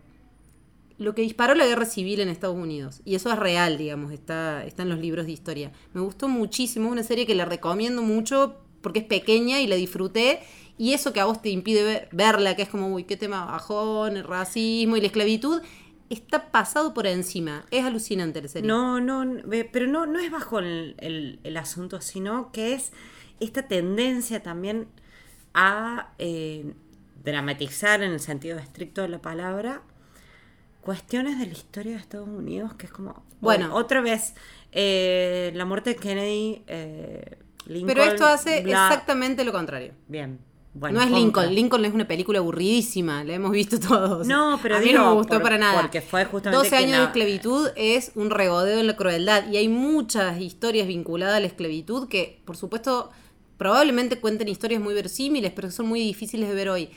lo que disparó la guerra civil en Estados Unidos. Y eso es real, digamos, está, está en los libros de historia. Me gustó muchísimo, una serie que la recomiendo mucho porque es pequeña y la disfruté. Y eso que a vos te impide ver- verla, que es como, uy, qué tema bajón, el racismo y la esclavitud, está pasado por encima. Es alucinante la serie. No, no, pero no, no es bajo el, el- el asunto, sino que es esta tendencia también a eh, dramatizar en el sentido estricto de la palabra cuestiones de la historia de Estados Unidos, que es como, Bueno. otra vez, eh, la muerte de Kennedy, eh, Lincoln, Pero esto hace bla- exactamente lo contrario. Bien. Bueno, no es. Lincoln. Lincoln es una película aburridísima, la hemos visto todos. No, pero a mí digo, no me gustó por- para nada. porque fue justamente 12 años de la- esclavitud es un regodeo en la crueldad y hay muchas historias vinculadas a la esclavitud que, por supuesto, probablemente cuenten historias muy verosímiles, pero que son muy difíciles de ver hoy.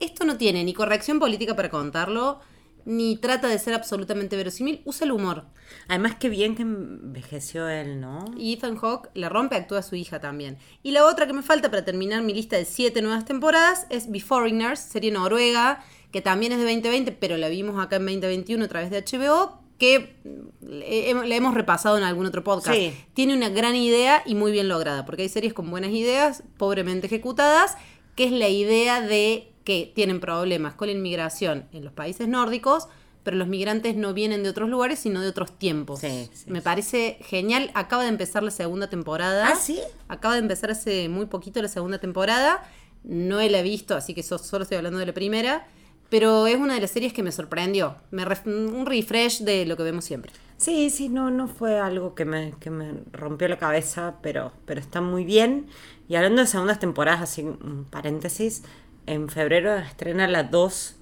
Esto no tiene ni corrección política para contarlo, ni trata de ser absolutamente verosímil, usa el humor. Además, qué bien que envejeció él, ¿no? Y Ethan Hawke la rompe, actúa su hija también. Y la otra que me falta para terminar mi lista de siete nuevas temporadas es Beforeigners, serie noruega, que también es de 2020, pero la vimos acá en 2021 a través de HBO, que le, le hemos repasado en algún otro podcast. Sí. Tiene una gran idea y muy bien lograda, porque hay series con buenas ideas, pobremente ejecutadas, que es la idea de que tienen problemas con la inmigración en los países nórdicos, pero los migrantes no vienen de otros lugares, sino de otros tiempos. Sí, sí, Me sí. parece genial. Acaba de empezar la segunda temporada. ¿Ah, sí? Acaba de empezar hace muy poquito la segunda temporada. No la he visto, así que so- solo estoy hablando de la primera. Pero es una de las series que me sorprendió. Me ref- un refresh de lo que vemos siempre. Sí, sí, no, no fue algo que me, que me rompió la cabeza, pero, pero está muy bien. Y hablando de segundas temporadas, así un paréntesis, en febrero estrena la 2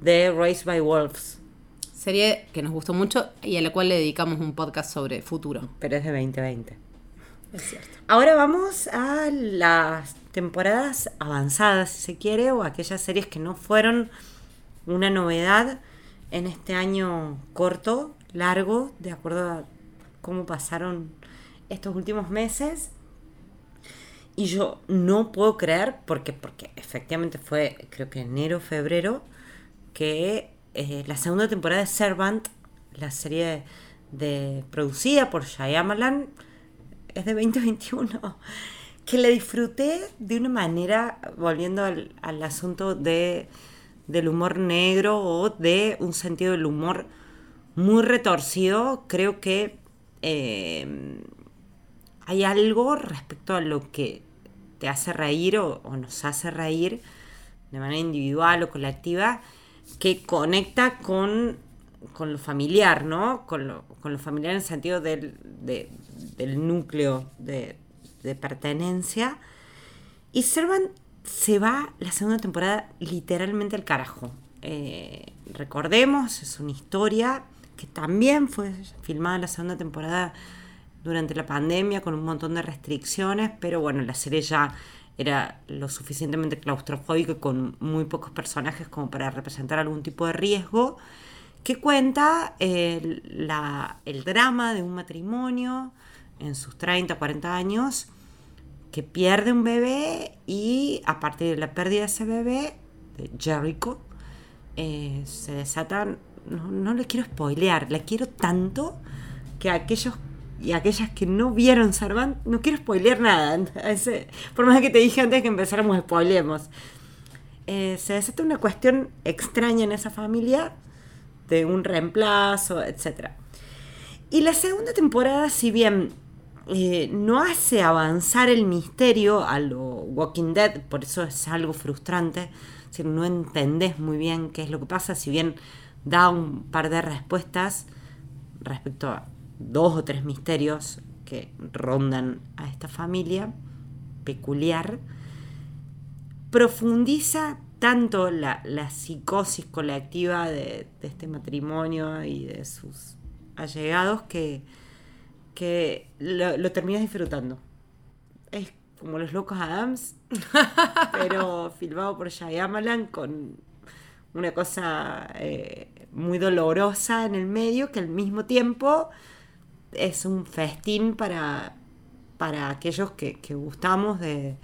de Raised by Wolves, Serie que nos gustó mucho y a la cual le dedicamos un podcast sobre futuro. pero es de 2020. Es cierto. Ahora vamos a las temporadas avanzadas, si se quiere, o aquellas series que no fueron una novedad en este año corto, largo, de acuerdo a cómo pasaron estos últimos meses. Y yo no puedo creer, porque, porque efectivamente fue, creo que enero, febrero, que eh, la segunda temporada de Servant, la serie de, producida por Shyamalan, es de 2021. Que la disfruté de una manera, volviendo al, al asunto de, del humor negro o de un sentido del humor muy retorcido, creo que eh, hay algo respecto a lo que hace reír o, nos hace reír de manera individual o colectiva que conecta con, con lo familiar, ¿no? Con lo, con lo familiar en el sentido del, de- del núcleo de, de pertenencia. Y Servant se va la segunda temporada literalmente al carajo. Eh, recordemos, es una historia que también fue filmada la segunda temporada durante la pandemia con un montón de restricciones, pero bueno, la serie ya era lo suficientemente claustrofóbica y con muy pocos personajes como para representar algún tipo de riesgo, que cuenta eh, la- el drama de un matrimonio en sus 30, 40 años que pierde un bebé y a partir de la pérdida de ese bebé, de Jericho, eh, se desatan, no, no le quiero spoilear, la quiero tanto que aquellos y aquellas que no vieron Servant, no quiero spoilear nada. Por más que te dije antes que empezáramos, spoilemos. Eh, se desata una cuestión extraña en esa familia de un reemplazo, etc. Y la segunda temporada, si bien eh, no hace avanzar el misterio a lo Walking Dead, por eso es algo frustrante, es no entendés muy bien qué es lo que pasa, si bien da un par de respuestas, respecto a dos o tres misterios que rondan a esta familia peculiar, profundiza tanto la, la psicosis colectiva de, este matrimonio y de sus allegados que, que lo, lo terminas disfrutando. Es como Los Locos Adams, pero filmado por Shyamalan con una cosa eh, muy dolorosa en el medio que al mismo tiempo es un festín para, para aquellos que, que gustamos de,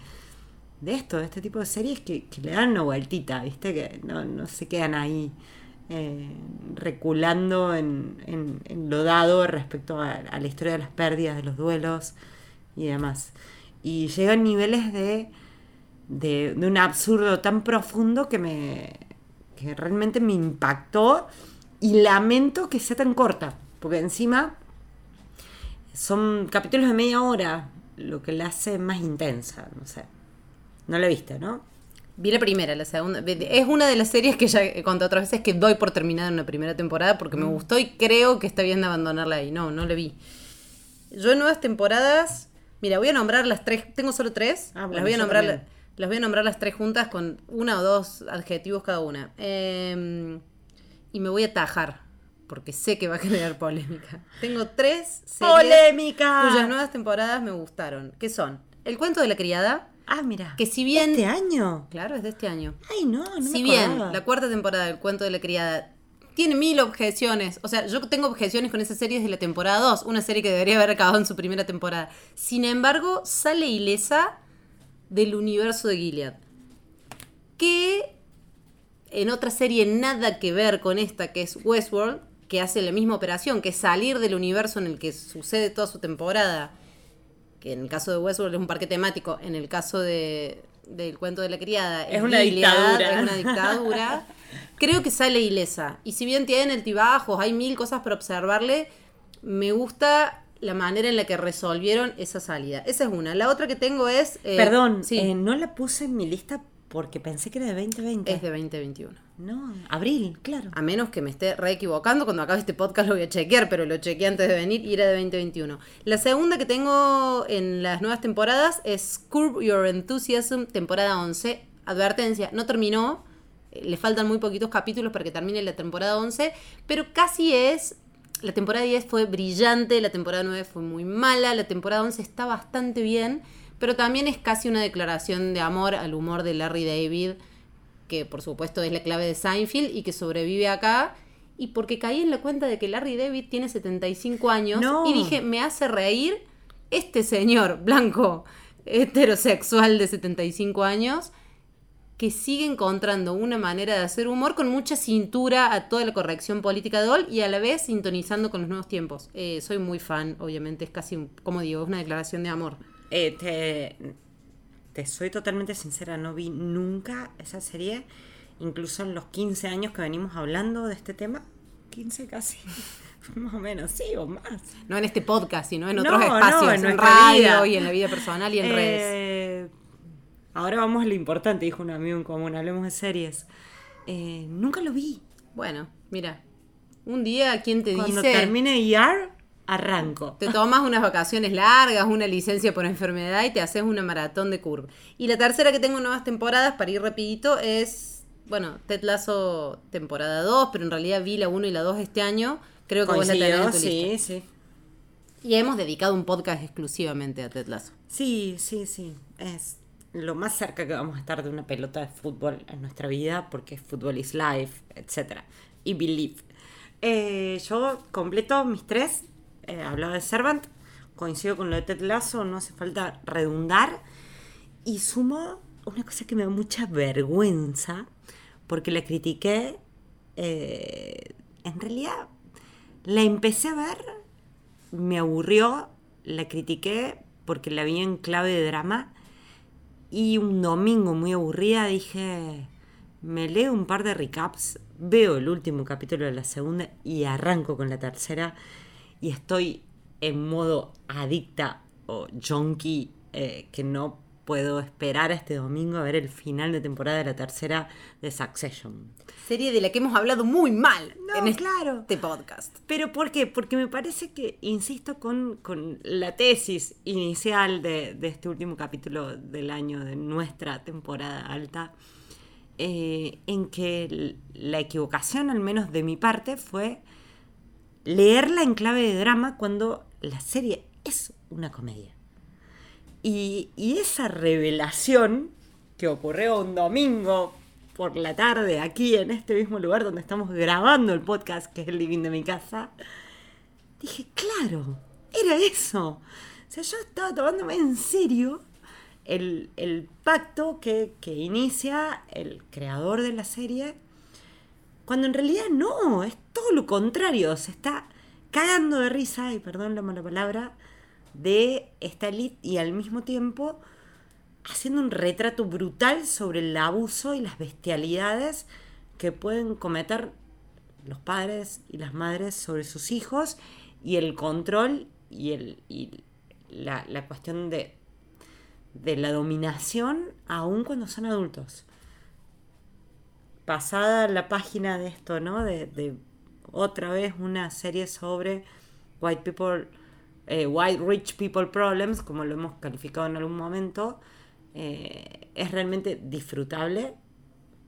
de, esto, de este tipo de series que, le dan una vueltita, ¿viste? Que no, no se quedan ahí eh, reculando en, en, lo dado respecto a, a, la historia de las pérdidas, de los duelos y demás. Y llegan niveles de, de, de un absurdo tan profundo que me que realmente me impactó y lamento que sea tan corta, porque encima son capítulos de media hora, lo que la hace más intensa, no sé. No la viste, ¿no? Vi la primera, la segunda. Es una de las series que ya he contado otras veces que doy por terminada en la primera temporada porque me gustó y creo que está bien de abandonarla ahí. No, no la vi. Yo en nuevas temporadas, mira, voy a nombrar las tres, tengo solo tres, ah, bueno, las voy a nombrar. También. Las voy a nombrar las tres juntas con una o dos adjetivos cada una. Eh, y me voy a tajar, porque sé que va a generar polémica. Tengo tres series ¡Polémica! cuyas nuevas temporadas me gustaron. ¿Qué son? El cuento de la criada. Ah, mira. Que si bien. ¿Este año? Claro, es de este año. Ay, no, no Si me bien la cuarta temporada del cuento de la criada tiene mil objeciones. O sea, yo tengo objeciones con esa serie desde la temporada 2, una serie que debería haber acabado en su primera temporada. Sin embargo, sale ilesa del universo de Gilead. Que en otra serie nada que ver con esta, que es Westworld, que hace la misma operación, que es salir del universo en el que sucede toda su temporada. Que en el caso de Westworld es un parque temático, en el caso de, del cuento de la criada es, es una Gilead, dictadura. Es una dictadura. Creo que sale ilesa. Y si bien tiene altibajos, hay mil cosas para observarle, me gusta la manera en la que resolvieron esa salida. Esa es una. La otra que tengo es... Eh, Perdón, sí. eh, no la puse en mi lista porque pensé que era de 2020. Es de 2021. No, abril, claro. A menos que me esté re equivocando, cuando acabe este podcast lo voy a chequear, pero lo chequeé antes de venir y era de 2021. La segunda que tengo en las nuevas temporadas es Curb Your Enthusiasm, temporada 11. Advertencia, no terminó, le faltan muy poquitos capítulos para que termine la temporada 11, pero casi es la temporada 10 fue brillante, la temporada 9 fue muy mala, la temporada 11 está bastante bien, pero también es casi una declaración de amor al humor de Larry David, que por supuesto es la clave de Seinfeld y que sobrevive acá. Y porque caí en la cuenta de que Larry David tiene 75 años no. y dije, me hace reír este señor blanco heterosexual de 75 años que sigue encontrando una manera de hacer humor con mucha cintura a toda la corrección política de hoy y a la vez sintonizando con los nuevos tiempos. Eh, soy muy fan, obviamente, es casi, como digo, es una declaración de amor. Eh, te, te, soy totalmente sincera, no vi nunca esa serie, incluso en los 15 años que venimos hablando de este tema. 15 casi. Más o menos, sí, o más. No en este podcast, sino en otros espacios, no, en, en radio vida. y en la vida personal y en eh, redes. Ahora vamos a lo importante, dijo un amigo en común, hablemos de series. Eh, nunca lo vi. Bueno, mira, un día, ¿quién te Cuando dice? termine IAR, arranco. Te tomas unas vacaciones largas, una licencia por enfermedad y te haces una maratón de curva. Y la tercera que tengo nuevas temporadas, para ir rapidito, es, bueno, Ted Lasso temporada 2, pero en realidad vi la 1 y la 2 este año. Creo que Coincidió, vos la tenés en tu sí, lista. sí. Y hemos dedicado un podcast exclusivamente a Ted Lasso. Sí, sí, sí. Es lo más cerca que vamos a estar de una pelota de fútbol en nuestra vida, porque fútbol is life, etc. Y believe. Eh, yo completo mis tres. Eh, hablaba de Servant, coincido con lo de Ted no hace falta redundar. Y sumo una cosa que me da mucha vergüenza, porque la critiqué. Eh, en realidad, la empecé a ver, me aburrió, la critiqué porque la vi en clave de drama y un domingo muy aburrida dije, me leo un par de recaps, veo el último capítulo de la segunda y arranco con la tercera y estoy en modo adicta o junkie eh, que no puedo esperar este domingo a ver el final de temporada de la tercera de Succession. Serie de la que hemos hablado muy mal No, en claro. este podcast. Pero ¿por qué? Porque me parece que, insisto, con, con la tesis inicial de, de este último capítulo del año, de nuestra temporada alta, eh, en que la equivocación, al menos de mi parte, fue leerla en clave de drama cuando la serie es una comedia. Y, esa revelación que ocurrió un domingo por la tarde aquí en este mismo lugar donde estamos grabando el podcast, que es el living de mi casa, dije, claro, era eso. O sea, yo estaba tomándome en serio el, pacto que inicia el creador de la serie, cuando en realidad no, es todo lo contrario, se está cagando de risa, y perdón la mala palabra, de esta elite y al mismo tiempo haciendo un retrato brutal sobre el abuso y las bestialidades que pueden cometer los padres y las madres sobre sus hijos y el control y, el, y la, la cuestión de, de la dominación aún cuando son adultos. Pasada la página de esto, ¿no? De, otra vez una serie sobre white people, eh, white rich people problems, como lo hemos calificado en algún momento, eh, es realmente disfrutable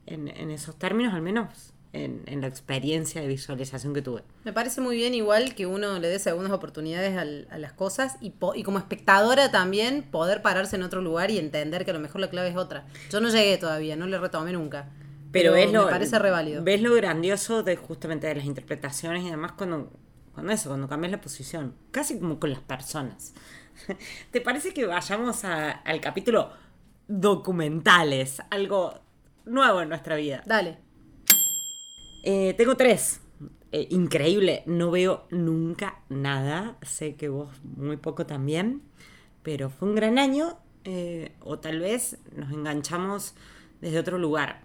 en, esos términos, al menos en, la experiencia de visualización que tuve. Me parece muy bien igual que uno le dé segundas oportunidades a las cosas y, po- y como espectadora también poder pararse en otro lugar y entender que a lo mejor la clave es otra. Yo no llegué todavía, no le retomé nunca. Pero, ves lo, me parece reválido. ves lo grandioso de justamente de las interpretaciones y demás cuando, cuando eso, cuando cambias la posición. Casi como con las personas. ¿Te parece que vayamos a- al capítulo documentales? Algo nuevo en nuestra vida. Dale. Eh, tengo tres. Eh, increíble, no veo nunca nada. Sé que vos muy poco también. Pero fue un gran año. eh, o tal vez nos enganchamos desde otro lugar.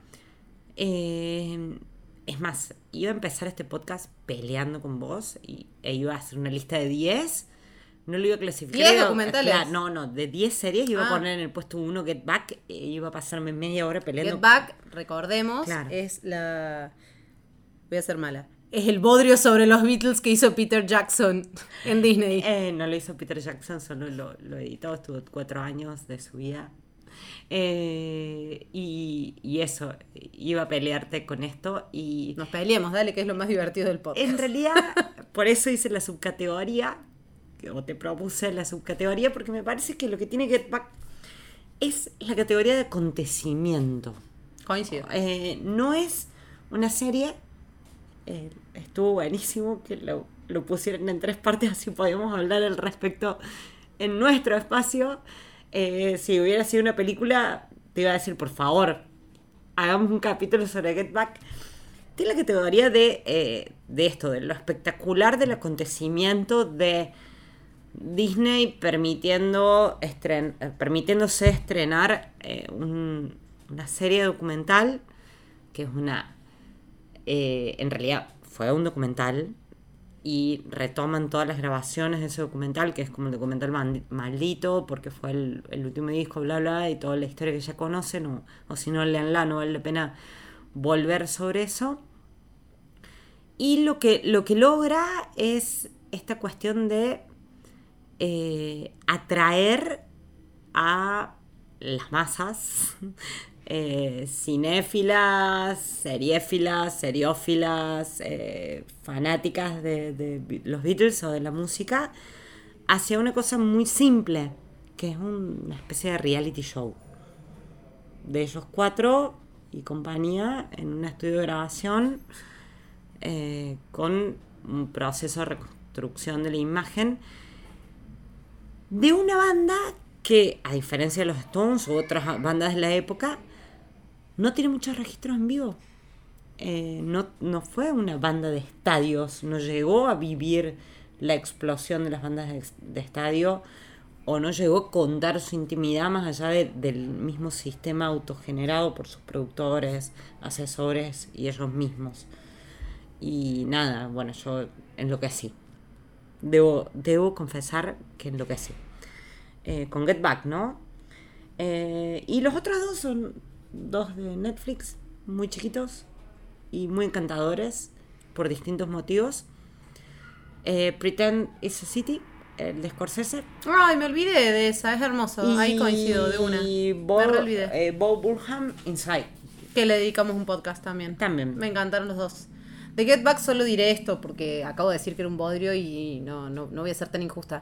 Eh, es más, iba a empezar este podcast peleando con vos y, e iba a hacer una lista de 10. No lo iba a clasificar. 10 iba- documentales. claro, no, no, de 10 series iba Ah. a poner en el puesto 1 Get Back e iba a pasarme media hora peleando. Get Back, recordemos, Claro. es la... Voy a ser mala. Es el bodrio sobre los Beatles que hizo Peter Jackson en Disney. Eh, no lo hizo Peter Jackson, solo lo, lo editó, estuvo cuatro años de su vida. Eh, y, y eso, iba a pelearte con esto y Nos peleemos, dale, que es lo más divertido del podcast. en realidad por eso hice la subcategoría, que- o te propuse la subcategoría, porque me parece que lo que tiene Get Back es la categoría de acontecimiento. Coincido. Eh, no es una serie. eh, estuvo buenísimo que lo, lo pusieran en tres partes, así podíamos hablar al respecto en nuestro espacio. Eh, si hubiera sido una película, te iba a decir, por favor, hagamos un capítulo sobre Get Back. Tiene la categoría de, eh, de esto, de lo espectacular del acontecimiento de Disney permitiendo estren- permitiéndose estrenar eh, un- una serie documental que es una eh, en realidad fue un documental y retoman todas las grabaciones de ese documental que es como el documental maldito porque fue el, último disco bla bla y toda la historia que ya conocen o, o si no leanla no vale la pena volver sobre eso. Y lo que, lo que logra es esta cuestión de eh, atraer a las masas, eh, cinéfilas, seriéfilas, seriófilas, eh, fanáticas de, los Beatles o de la música, hacia una cosa muy simple, que es un- una especie de reality show. De ellos cuatro y compañía en un estudio de grabación eh, con un proceso de reconstrucción de la imagen de una banda que, a diferencia de los Stones u otras bandas de la época, no tiene muchos registros en vivo. Eh, no, no fue una banda de estadios, no llegó a vivir la explosión de las bandas de, de estadio o no llegó a contar su intimidad más allá de- del mismo sistema autogenerado por sus productores, asesores y ellos mismos. Y nada, bueno, yo enloquecí. Debo, debo confesar que enloquecí. Eh, con Get Back, ¿no? Eh, y los otros dos son dos de Netflix, muy chiquitos y muy encantadores por distintos motivos. Eh, Pretend is a City, el de Scorsese. Ay, me olvidé de esa, es hermoso. Ahí coincido de una. Y Bo, eh, Bo Inside. Que le dedicamos un podcast también. También. Me encantaron los dos. De Get Back solo diré esto porque acabo de decir que era un bodrio y no, no, no voy a ser tan injusta.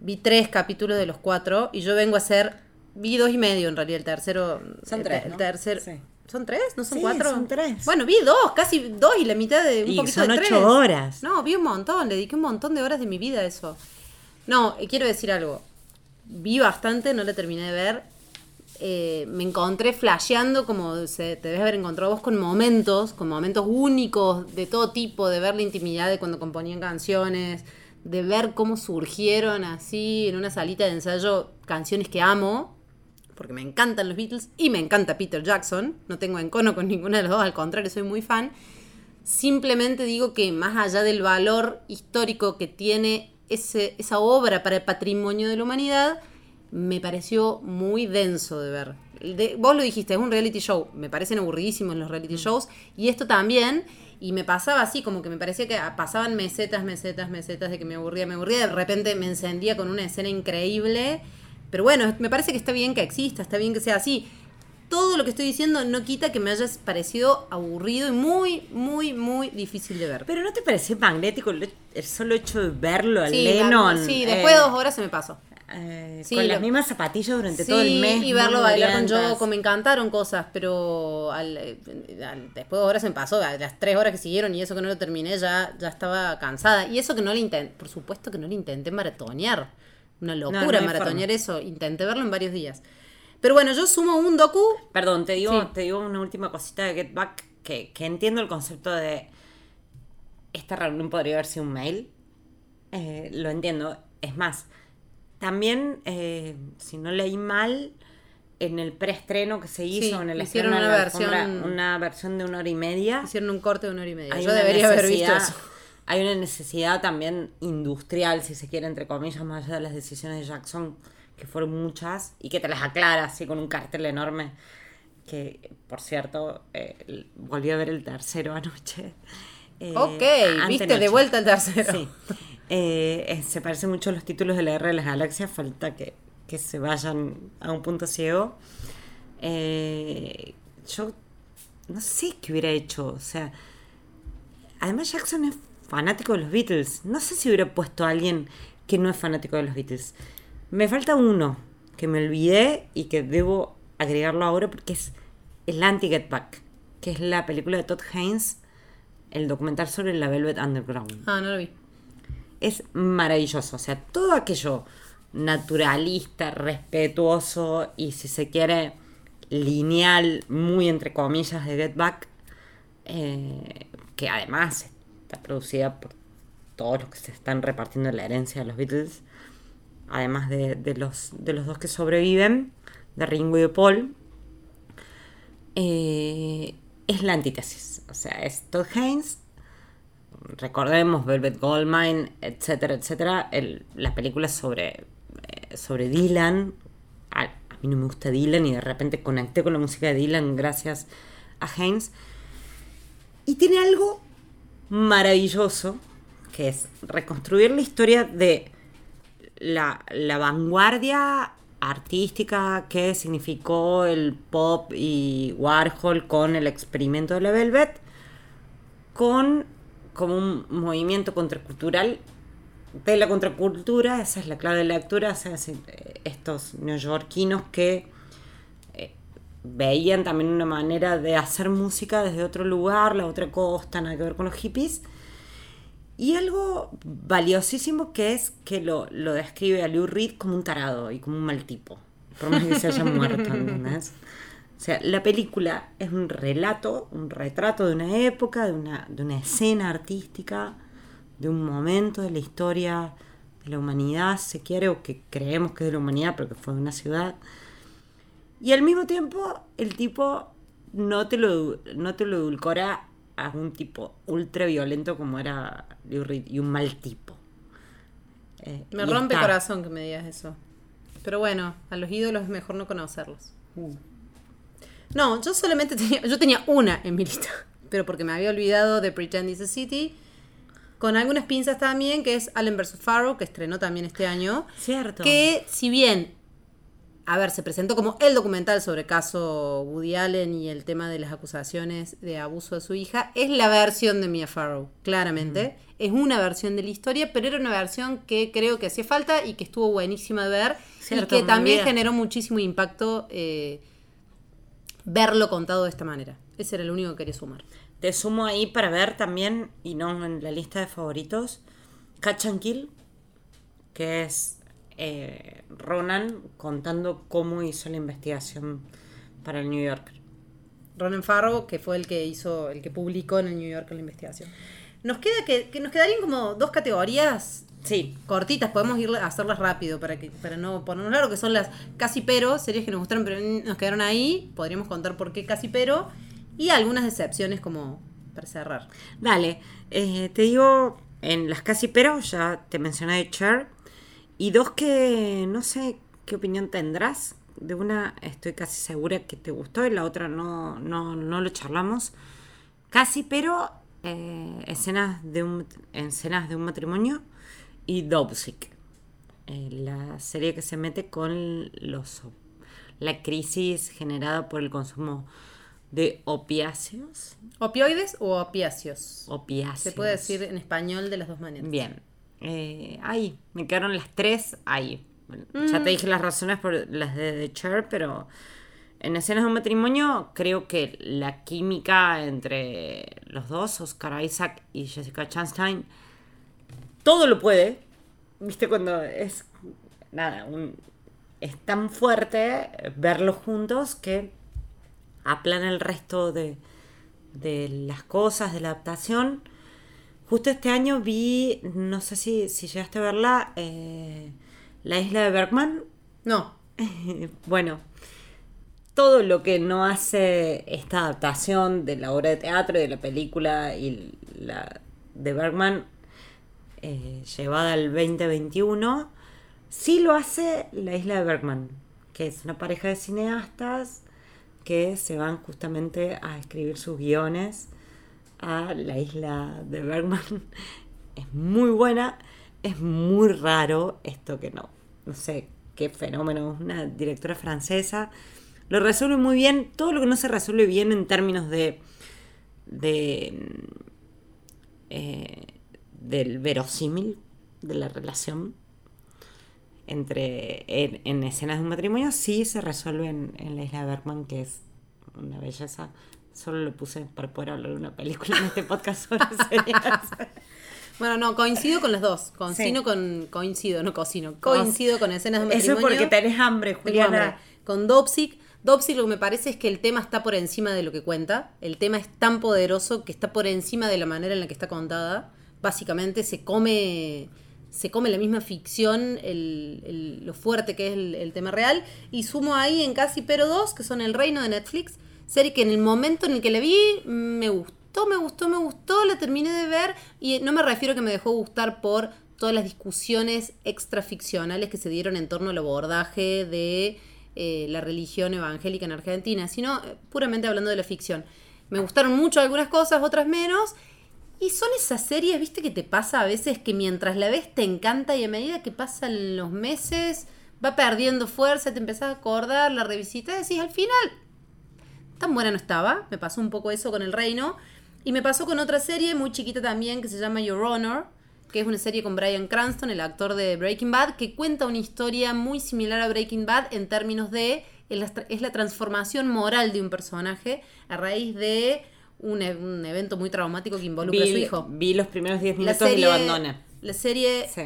Vi tres capítulos de los cuatro y yo vengo a hacer. Vi dos y medio en realidad. El tercero. Son tres, El ¿no? tercer. Sí. ¿Son tres? ¿No son Sí, cuatro? son tres. Bueno, vi dos, casi dos y la mitad de un Y poquito son de ocho tres. horas. No, vi un montón, le dediqué un montón de horas de mi vida a eso. No, eh, quiero decir algo. Vi bastante, no la terminé de ver. Eh, me encontré flasheando como se, te debes haber encontrado vos con momentos, con momentos únicos de todo tipo, de ver la intimidad de cuando componían canciones, de ver cómo surgieron así en una salita de ensayo canciones que amo, porque me encantan los Beatles y me encanta Peter Jackson. No tengo encono con ninguno de los dos, al contrario, soy muy fan. Simplemente digo que más allá del valor histórico que tiene ese, esa obra para el patrimonio de la humanidad, me pareció muy denso de ver. De- vos lo dijiste, es un reality show. Me parecen aburridísimos los reality shows. Y esto también. Y me pasaba así, como que me parecía que pasaban mesetas, mesetas, mesetas de que me aburría, me aburría. De repente me encendía con una escena increíble. Pero bueno, me parece que está bien que exista, está bien que sea así. Todo lo que estoy diciendo no quita que me haya parecido aburrido y muy, muy, muy difícil de ver. Pero ¿no te pareció magnético el, solo hecho de verlo a Sí, Lennon? sí, después de dos horas se me pasó. eh, Sí, con lo- las mismas zapatillas durante Sí, todo el mes. y verlo bailar con mugrientas. Yoko, me encantaron cosas, pero al- al- después de horas se me pasó, a las tres horas que siguieron y eso que no lo terminé ya, ya estaba cansada. Y eso que no le intenté, por supuesto que no le intenté maratonear. Una No, locura no hay maratonear eso, intenté verlo en varios días. Pero bueno, yo sumo un docu. Perdón, te digo, Sí. te digo una última cosita de Get Back que, que entiendo el concepto de esta reunión podría haber sido un mail. Eh, lo entiendo. Es más, también, eh, si no leí mal, en el preestreno que se hizo, Sí, en el hicieron estreno una versión- una versión de una hora y media. Hicieron un corte de una hora y media. Yo debería haber visto eso. Hay una necesidad también industrial, si se quiere, entre comillas, más allá de las decisiones de Jackson, que fueron muchas, y que te las aclara así con un cartel enorme. Que, por cierto, eh, volví a ver el tercero anoche. Eh, Ok, viste de vuelta el tercero. Sí. Eh, eh, se parece mucho a los títulos de la Guerra de las Galaxias, falta que, que se vayan a un punto ciego. Eh, yo no sé qué hubiera hecho, o sea, además Jackson es fanático de los Beatles, no sé si hubiera puesto a alguien que no es fanático de los Beatles. Me falta uno que me olvidé y que debo agregarlo ahora porque es el Anti-Get Back, que es la película de Todd Haynes, el documental sobre la Velvet Underground Ah, no lo vi. es maravilloso. O sea, todo aquello naturalista, respetuoso y si se quiere lineal, muy entre comillas, de Get Back, eh, que además está producida por todos los que se están repartiendo la herencia de los Beatles, además de, los, de los dos que sobreviven, de Ringo y de Paul, eh, es la antítesis. O sea, es Todd Haynes recordemos Velvet Goldmine, etcétera, etcétera. El- la película sobre, eh, sobre Dylan. A mí no me gusta Dylan y de repente conecté con la música de Dylan gracias a Haynes. Y tiene algo maravilloso, que es reconstruir la historia de la, la vanguardia artística que significó el pop y Warhol con el experimento de la Velvet con como un movimiento contracultural. De la contracultura, esa es la clave de la lectura, o eh, estos neoyorquinos que veían también una manera de hacer música desde otro lugar, la otra costa, nada que ver con los hippies. Y algo valiosísimo que es que lo, lo describe a Lou Reed como un tarado y como un mal tipo, por más que se haya muerto, ¿entendés? O sea, la película es un relato, un retrato de una época, de una, de una escena artística, de un momento de la historia de la humanidad, se quiere, o que creemos que es de la humanidad, pero que fue de una ciudad. Y al mismo tiempo, el tipo no te lo, no te lo edulcora a un tipo ultra violento como era Lou Reed, y un mal tipo. Eh, Me rompe el corazón que me digas eso. Pero bueno, a los ídolos es mejor no conocerlos. No, yo solamente tenía, yo tenía una en mi lista, pero porque me había olvidado de Pretend Is a City. Con algunas pinzas también, que es Allen vs. Farrow, que estrenó también este año. Cierto. Que si bien, a ver, se presentó como el documental sobre el caso Woody Allen y el tema de las acusaciones de abuso de su hija, es la versión de Mia Farrow, claramente. Es una versión de la historia, pero era una versión que creo que hacía falta y que estuvo buenísima de ver. Cierto, y que también generó muchísimo impacto eh, verlo contado de esta manera. Ese era el único que quería sumar. Te sumo ahí para ver también, y no en la lista de favoritos, Catch and Kill, que es eh, Ronan contando cómo hizo la investigación para el New Yorker. Ronan Farrow, que fue el que hizo, el que publicó en el New York la investigación. Nos queda que, que nos quedarían como dos categorías Sí, cortitas, podemos ir a hacerlas rápido para que para no ponernos largo, que son las casi pero, series que nos gustaron pero nos quedaron ahí, podríamos contar por qué casi pero, y algunas excepciones como para cerrar. dale. eh, te digo, en las casi pero, ya te mencioné de Cher, y dos que no sé qué opinión tendrás. De una estoy casi segura que te gustó y la otra no, no, no lo charlamos. Casi, pero eh, escenas, de un, escenas de un matrimonio y Dobzik, eh, la serie que se mete con los la crisis generada por el consumo de opiáceos. ¿Opioides o opiáceos? Opiáceos. Se puede decir en español de las dos maneras. Bien. Eh, ahí, me quedaron las tres ahí. Bueno, Ya te dije las razones por las de The Cher, pero en escenas de un matrimonio creo que la química entre los dos, Oscar Isaac y Jessica Chastain, todo lo puede. ¿Viste? Cuando es. Nada, un- es tan fuerte verlos juntos que aplana el resto de, de las cosas, de la adaptación. Justo este año vi, no sé si, si llegaste a verla, eh, La isla de Bergman. No, bueno, todo lo que no hace esta adaptación de la obra de teatro, y de la película y la de Bergman eh, llevada al 2021, sí lo hace la isla de Bergman, que es una pareja de cineastas que se van justamente a escribir sus guiones a la isla de Bergman. Es muy buena, es muy raro esto que no, no sé qué fenómeno, una directora francesa. Lo resuelve muy bien, todo lo que no se resuelve bien en términos de, de eh, del verosímil de la relación entre en, en escenas de un matrimonio sí se resuelve en, en la isla de Bergman que es una belleza solo lo puse para poder hablar de una película en este podcast sobre series Bueno, no, coincido con las dos. Coincido Sí. con. Coincido, no cocino. Coincido con escenas de eso matrimonio. es porque tenés hambre Juliana hambre. Con Dopsic. Dopsic lo que me parece es que el tema está por encima de lo que cuenta. El tema es tan poderoso que está por encima de la manera en la que está contada. Básicamente se come. Se come la misma ficción, el- el- lo fuerte que es el, el tema real. Y sumo ahí en Casi Pero 2, que son El Reino de Netflix. Serie que en el momento en el que la vi, me gustó, me gustó, me gustó, la terminé de ver. Y no me refiero a que me dejó gustar por todas las discusiones extraficcionales que se dieron en torno al abordaje de eh, la religión evangélica en Argentina, sino eh, puramente hablando de la ficción. Me gustaron mucho algunas cosas, otras menos. Y son esas series, viste, que te pasa a veces que mientras la ves te encanta y a medida que pasan los meses va perdiendo fuerza, te empezás a acordar, la revisitas y decís, al final, tan buena no estaba. Me pasó un poco eso con El Reino. Y me pasó con otra serie muy chiquita también que se llama Your Honor, que es una serie con Brian Cranston, el actor de Breaking Bad, que cuenta una historia muy similar a Breaking Bad en términos de es la, transformación moral de un personaje a raíz de un, e- un evento muy traumático que involucra a su hijo. vi los primeros 10 La minutos y lo abandoné la serie sí.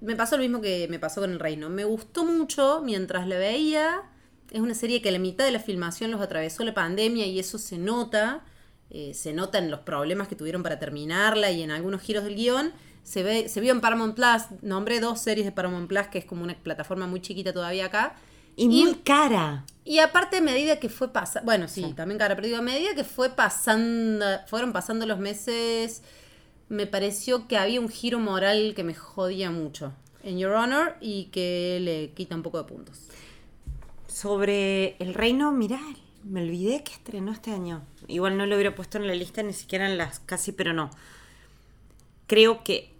me pasó lo mismo que me pasó con El Reino. Me gustó mucho mientras la veía. Es una serie que a la mitad de la filmación los atravesó la pandemia y eso se nota. Eh, se nota en los problemas que tuvieron para terminarla y en algunos giros del guion. Se, ve, se vio en Paramount Plus. Nombré dos series de Paramount Plus, que es como una plataforma muy chiquita todavía acá. y muy cara Y aparte, a medida que fue pasando. Bueno, sí, también cara, pero digo, a medida que fue pasando. Fueron pasando los meses. Me pareció que había un giro moral que me jodía mucho. en Your Honor y que le quita un poco de puntos. Sobre el reino, mirá, me olvidé que estrenó este año. Igual no lo hubiera puesto en la lista ni siquiera en las casi, pero no. Creo que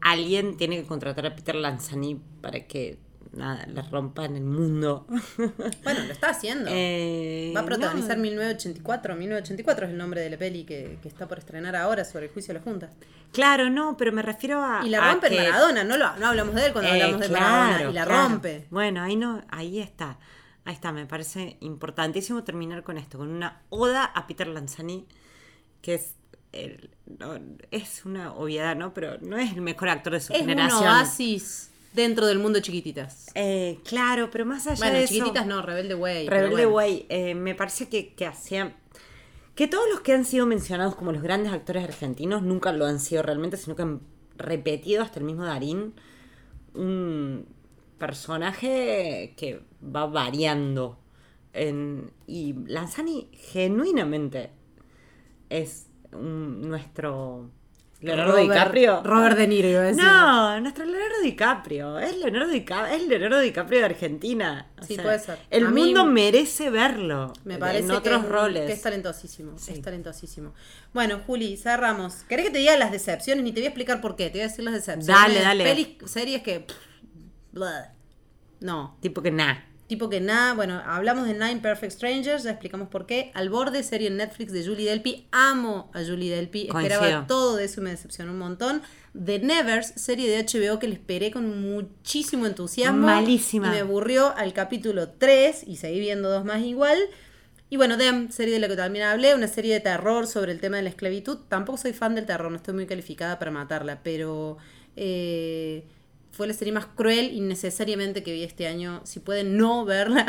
alguien tiene que contratar a Peter Lanzani para que nada, la rompa en el mundo. Bueno, lo está haciendo. Eh, Va a protagonizar no. 1984. 1984 es el nombre de la peli que, que está por estrenar ahora sobre el juicio de la Junta. Claro, no, pero me refiero a. Y la rompe que- Maradona, no, lo, no hablamos de él cuando Eh, hablamos de claro, Maradona. Y la claro. rompe. Bueno, ahí no, ahí está. Ahí está, me parece importantísimo terminar con esto, con una oda a Peter Lanzani, que es el- no, es una obviedad, ¿no? Pero no es el mejor actor de su Es un generación. oasis dentro del mundo chiquititas. Eh, claro, pero más allá Bueno, de eso. chiquititas no, Rebelde Way. Rebelde bueno. Way, eh, me parece que, que hacía. Que todos los que han sido mencionados como los grandes actores argentinos nunca lo han sido realmente, sino que han repetido hasta el mismo Darín un personaje que va variando. En, y Lanzani genuinamente es un- nuestro Leonardo Robert- DiCaprio. Robert De Niro, iba a decir. No, nuestro Leonardo DiCaprio. Es Leonardo DiCaprio, es Leonardo DiCaprio de Argentina. O Sí, sea, puede ser. El A mí mundo merece verlo. Me parece en otros que, es- roles. que es talentosísimo. Sí. Es talentosísimo. Bueno, Juli, cerramos. ¿Querés que te diga las decepciones? Ni te voy a explicar por qué. Te voy a decir las decepciones. Dale, dale. Pelis, series que. pff. No. Tipo que nada. Tipo que nada, bueno, hablamos de Nine Perfect Strangers, ya explicamos por qué. Al borde, serie en Netflix de Julie Delpy. Amo a Julie Delpy. Esperaba todo de eso y me decepcionó un montón. The Nevers, serie de HBO que le esperé con muchísimo entusiasmo. Malísima. Y me aburrió al capítulo 3 y seguí viendo dos más igual. Y bueno, Dem, serie de la que también hablé, una serie de terror sobre el tema de la esclavitud. Tampoco soy fan del terror, no estoy muy calificada para matarla, pero eh, fue la serie más cruel innecesariamente que vi este año. Si pueden no verla,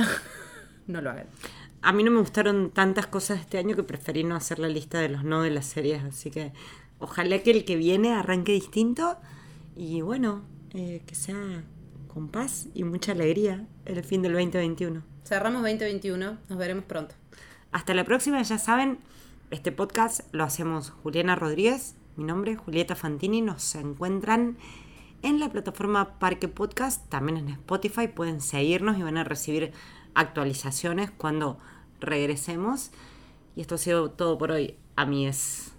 no lo hagan. A mí no me gustaron tantas cosas este año que preferí no hacer la lista de los no de las series. Así que ojalá que el que viene arranque distinto. Y bueno, eh, que sea con paz y mucha alegría el fin del 2021. Cerramos 2021, nos veremos pronto. Hasta la próxima, ya saben, este podcast lo hacemos Juliana Rodríguez, mi nombre, Julieta Fantini, nos encuentran en la plataforma Parque Podcast, también en Spotify, pueden seguirnos y van a recibir actualizaciones cuando regresemos. Y esto ha sido todo por hoy, amigues.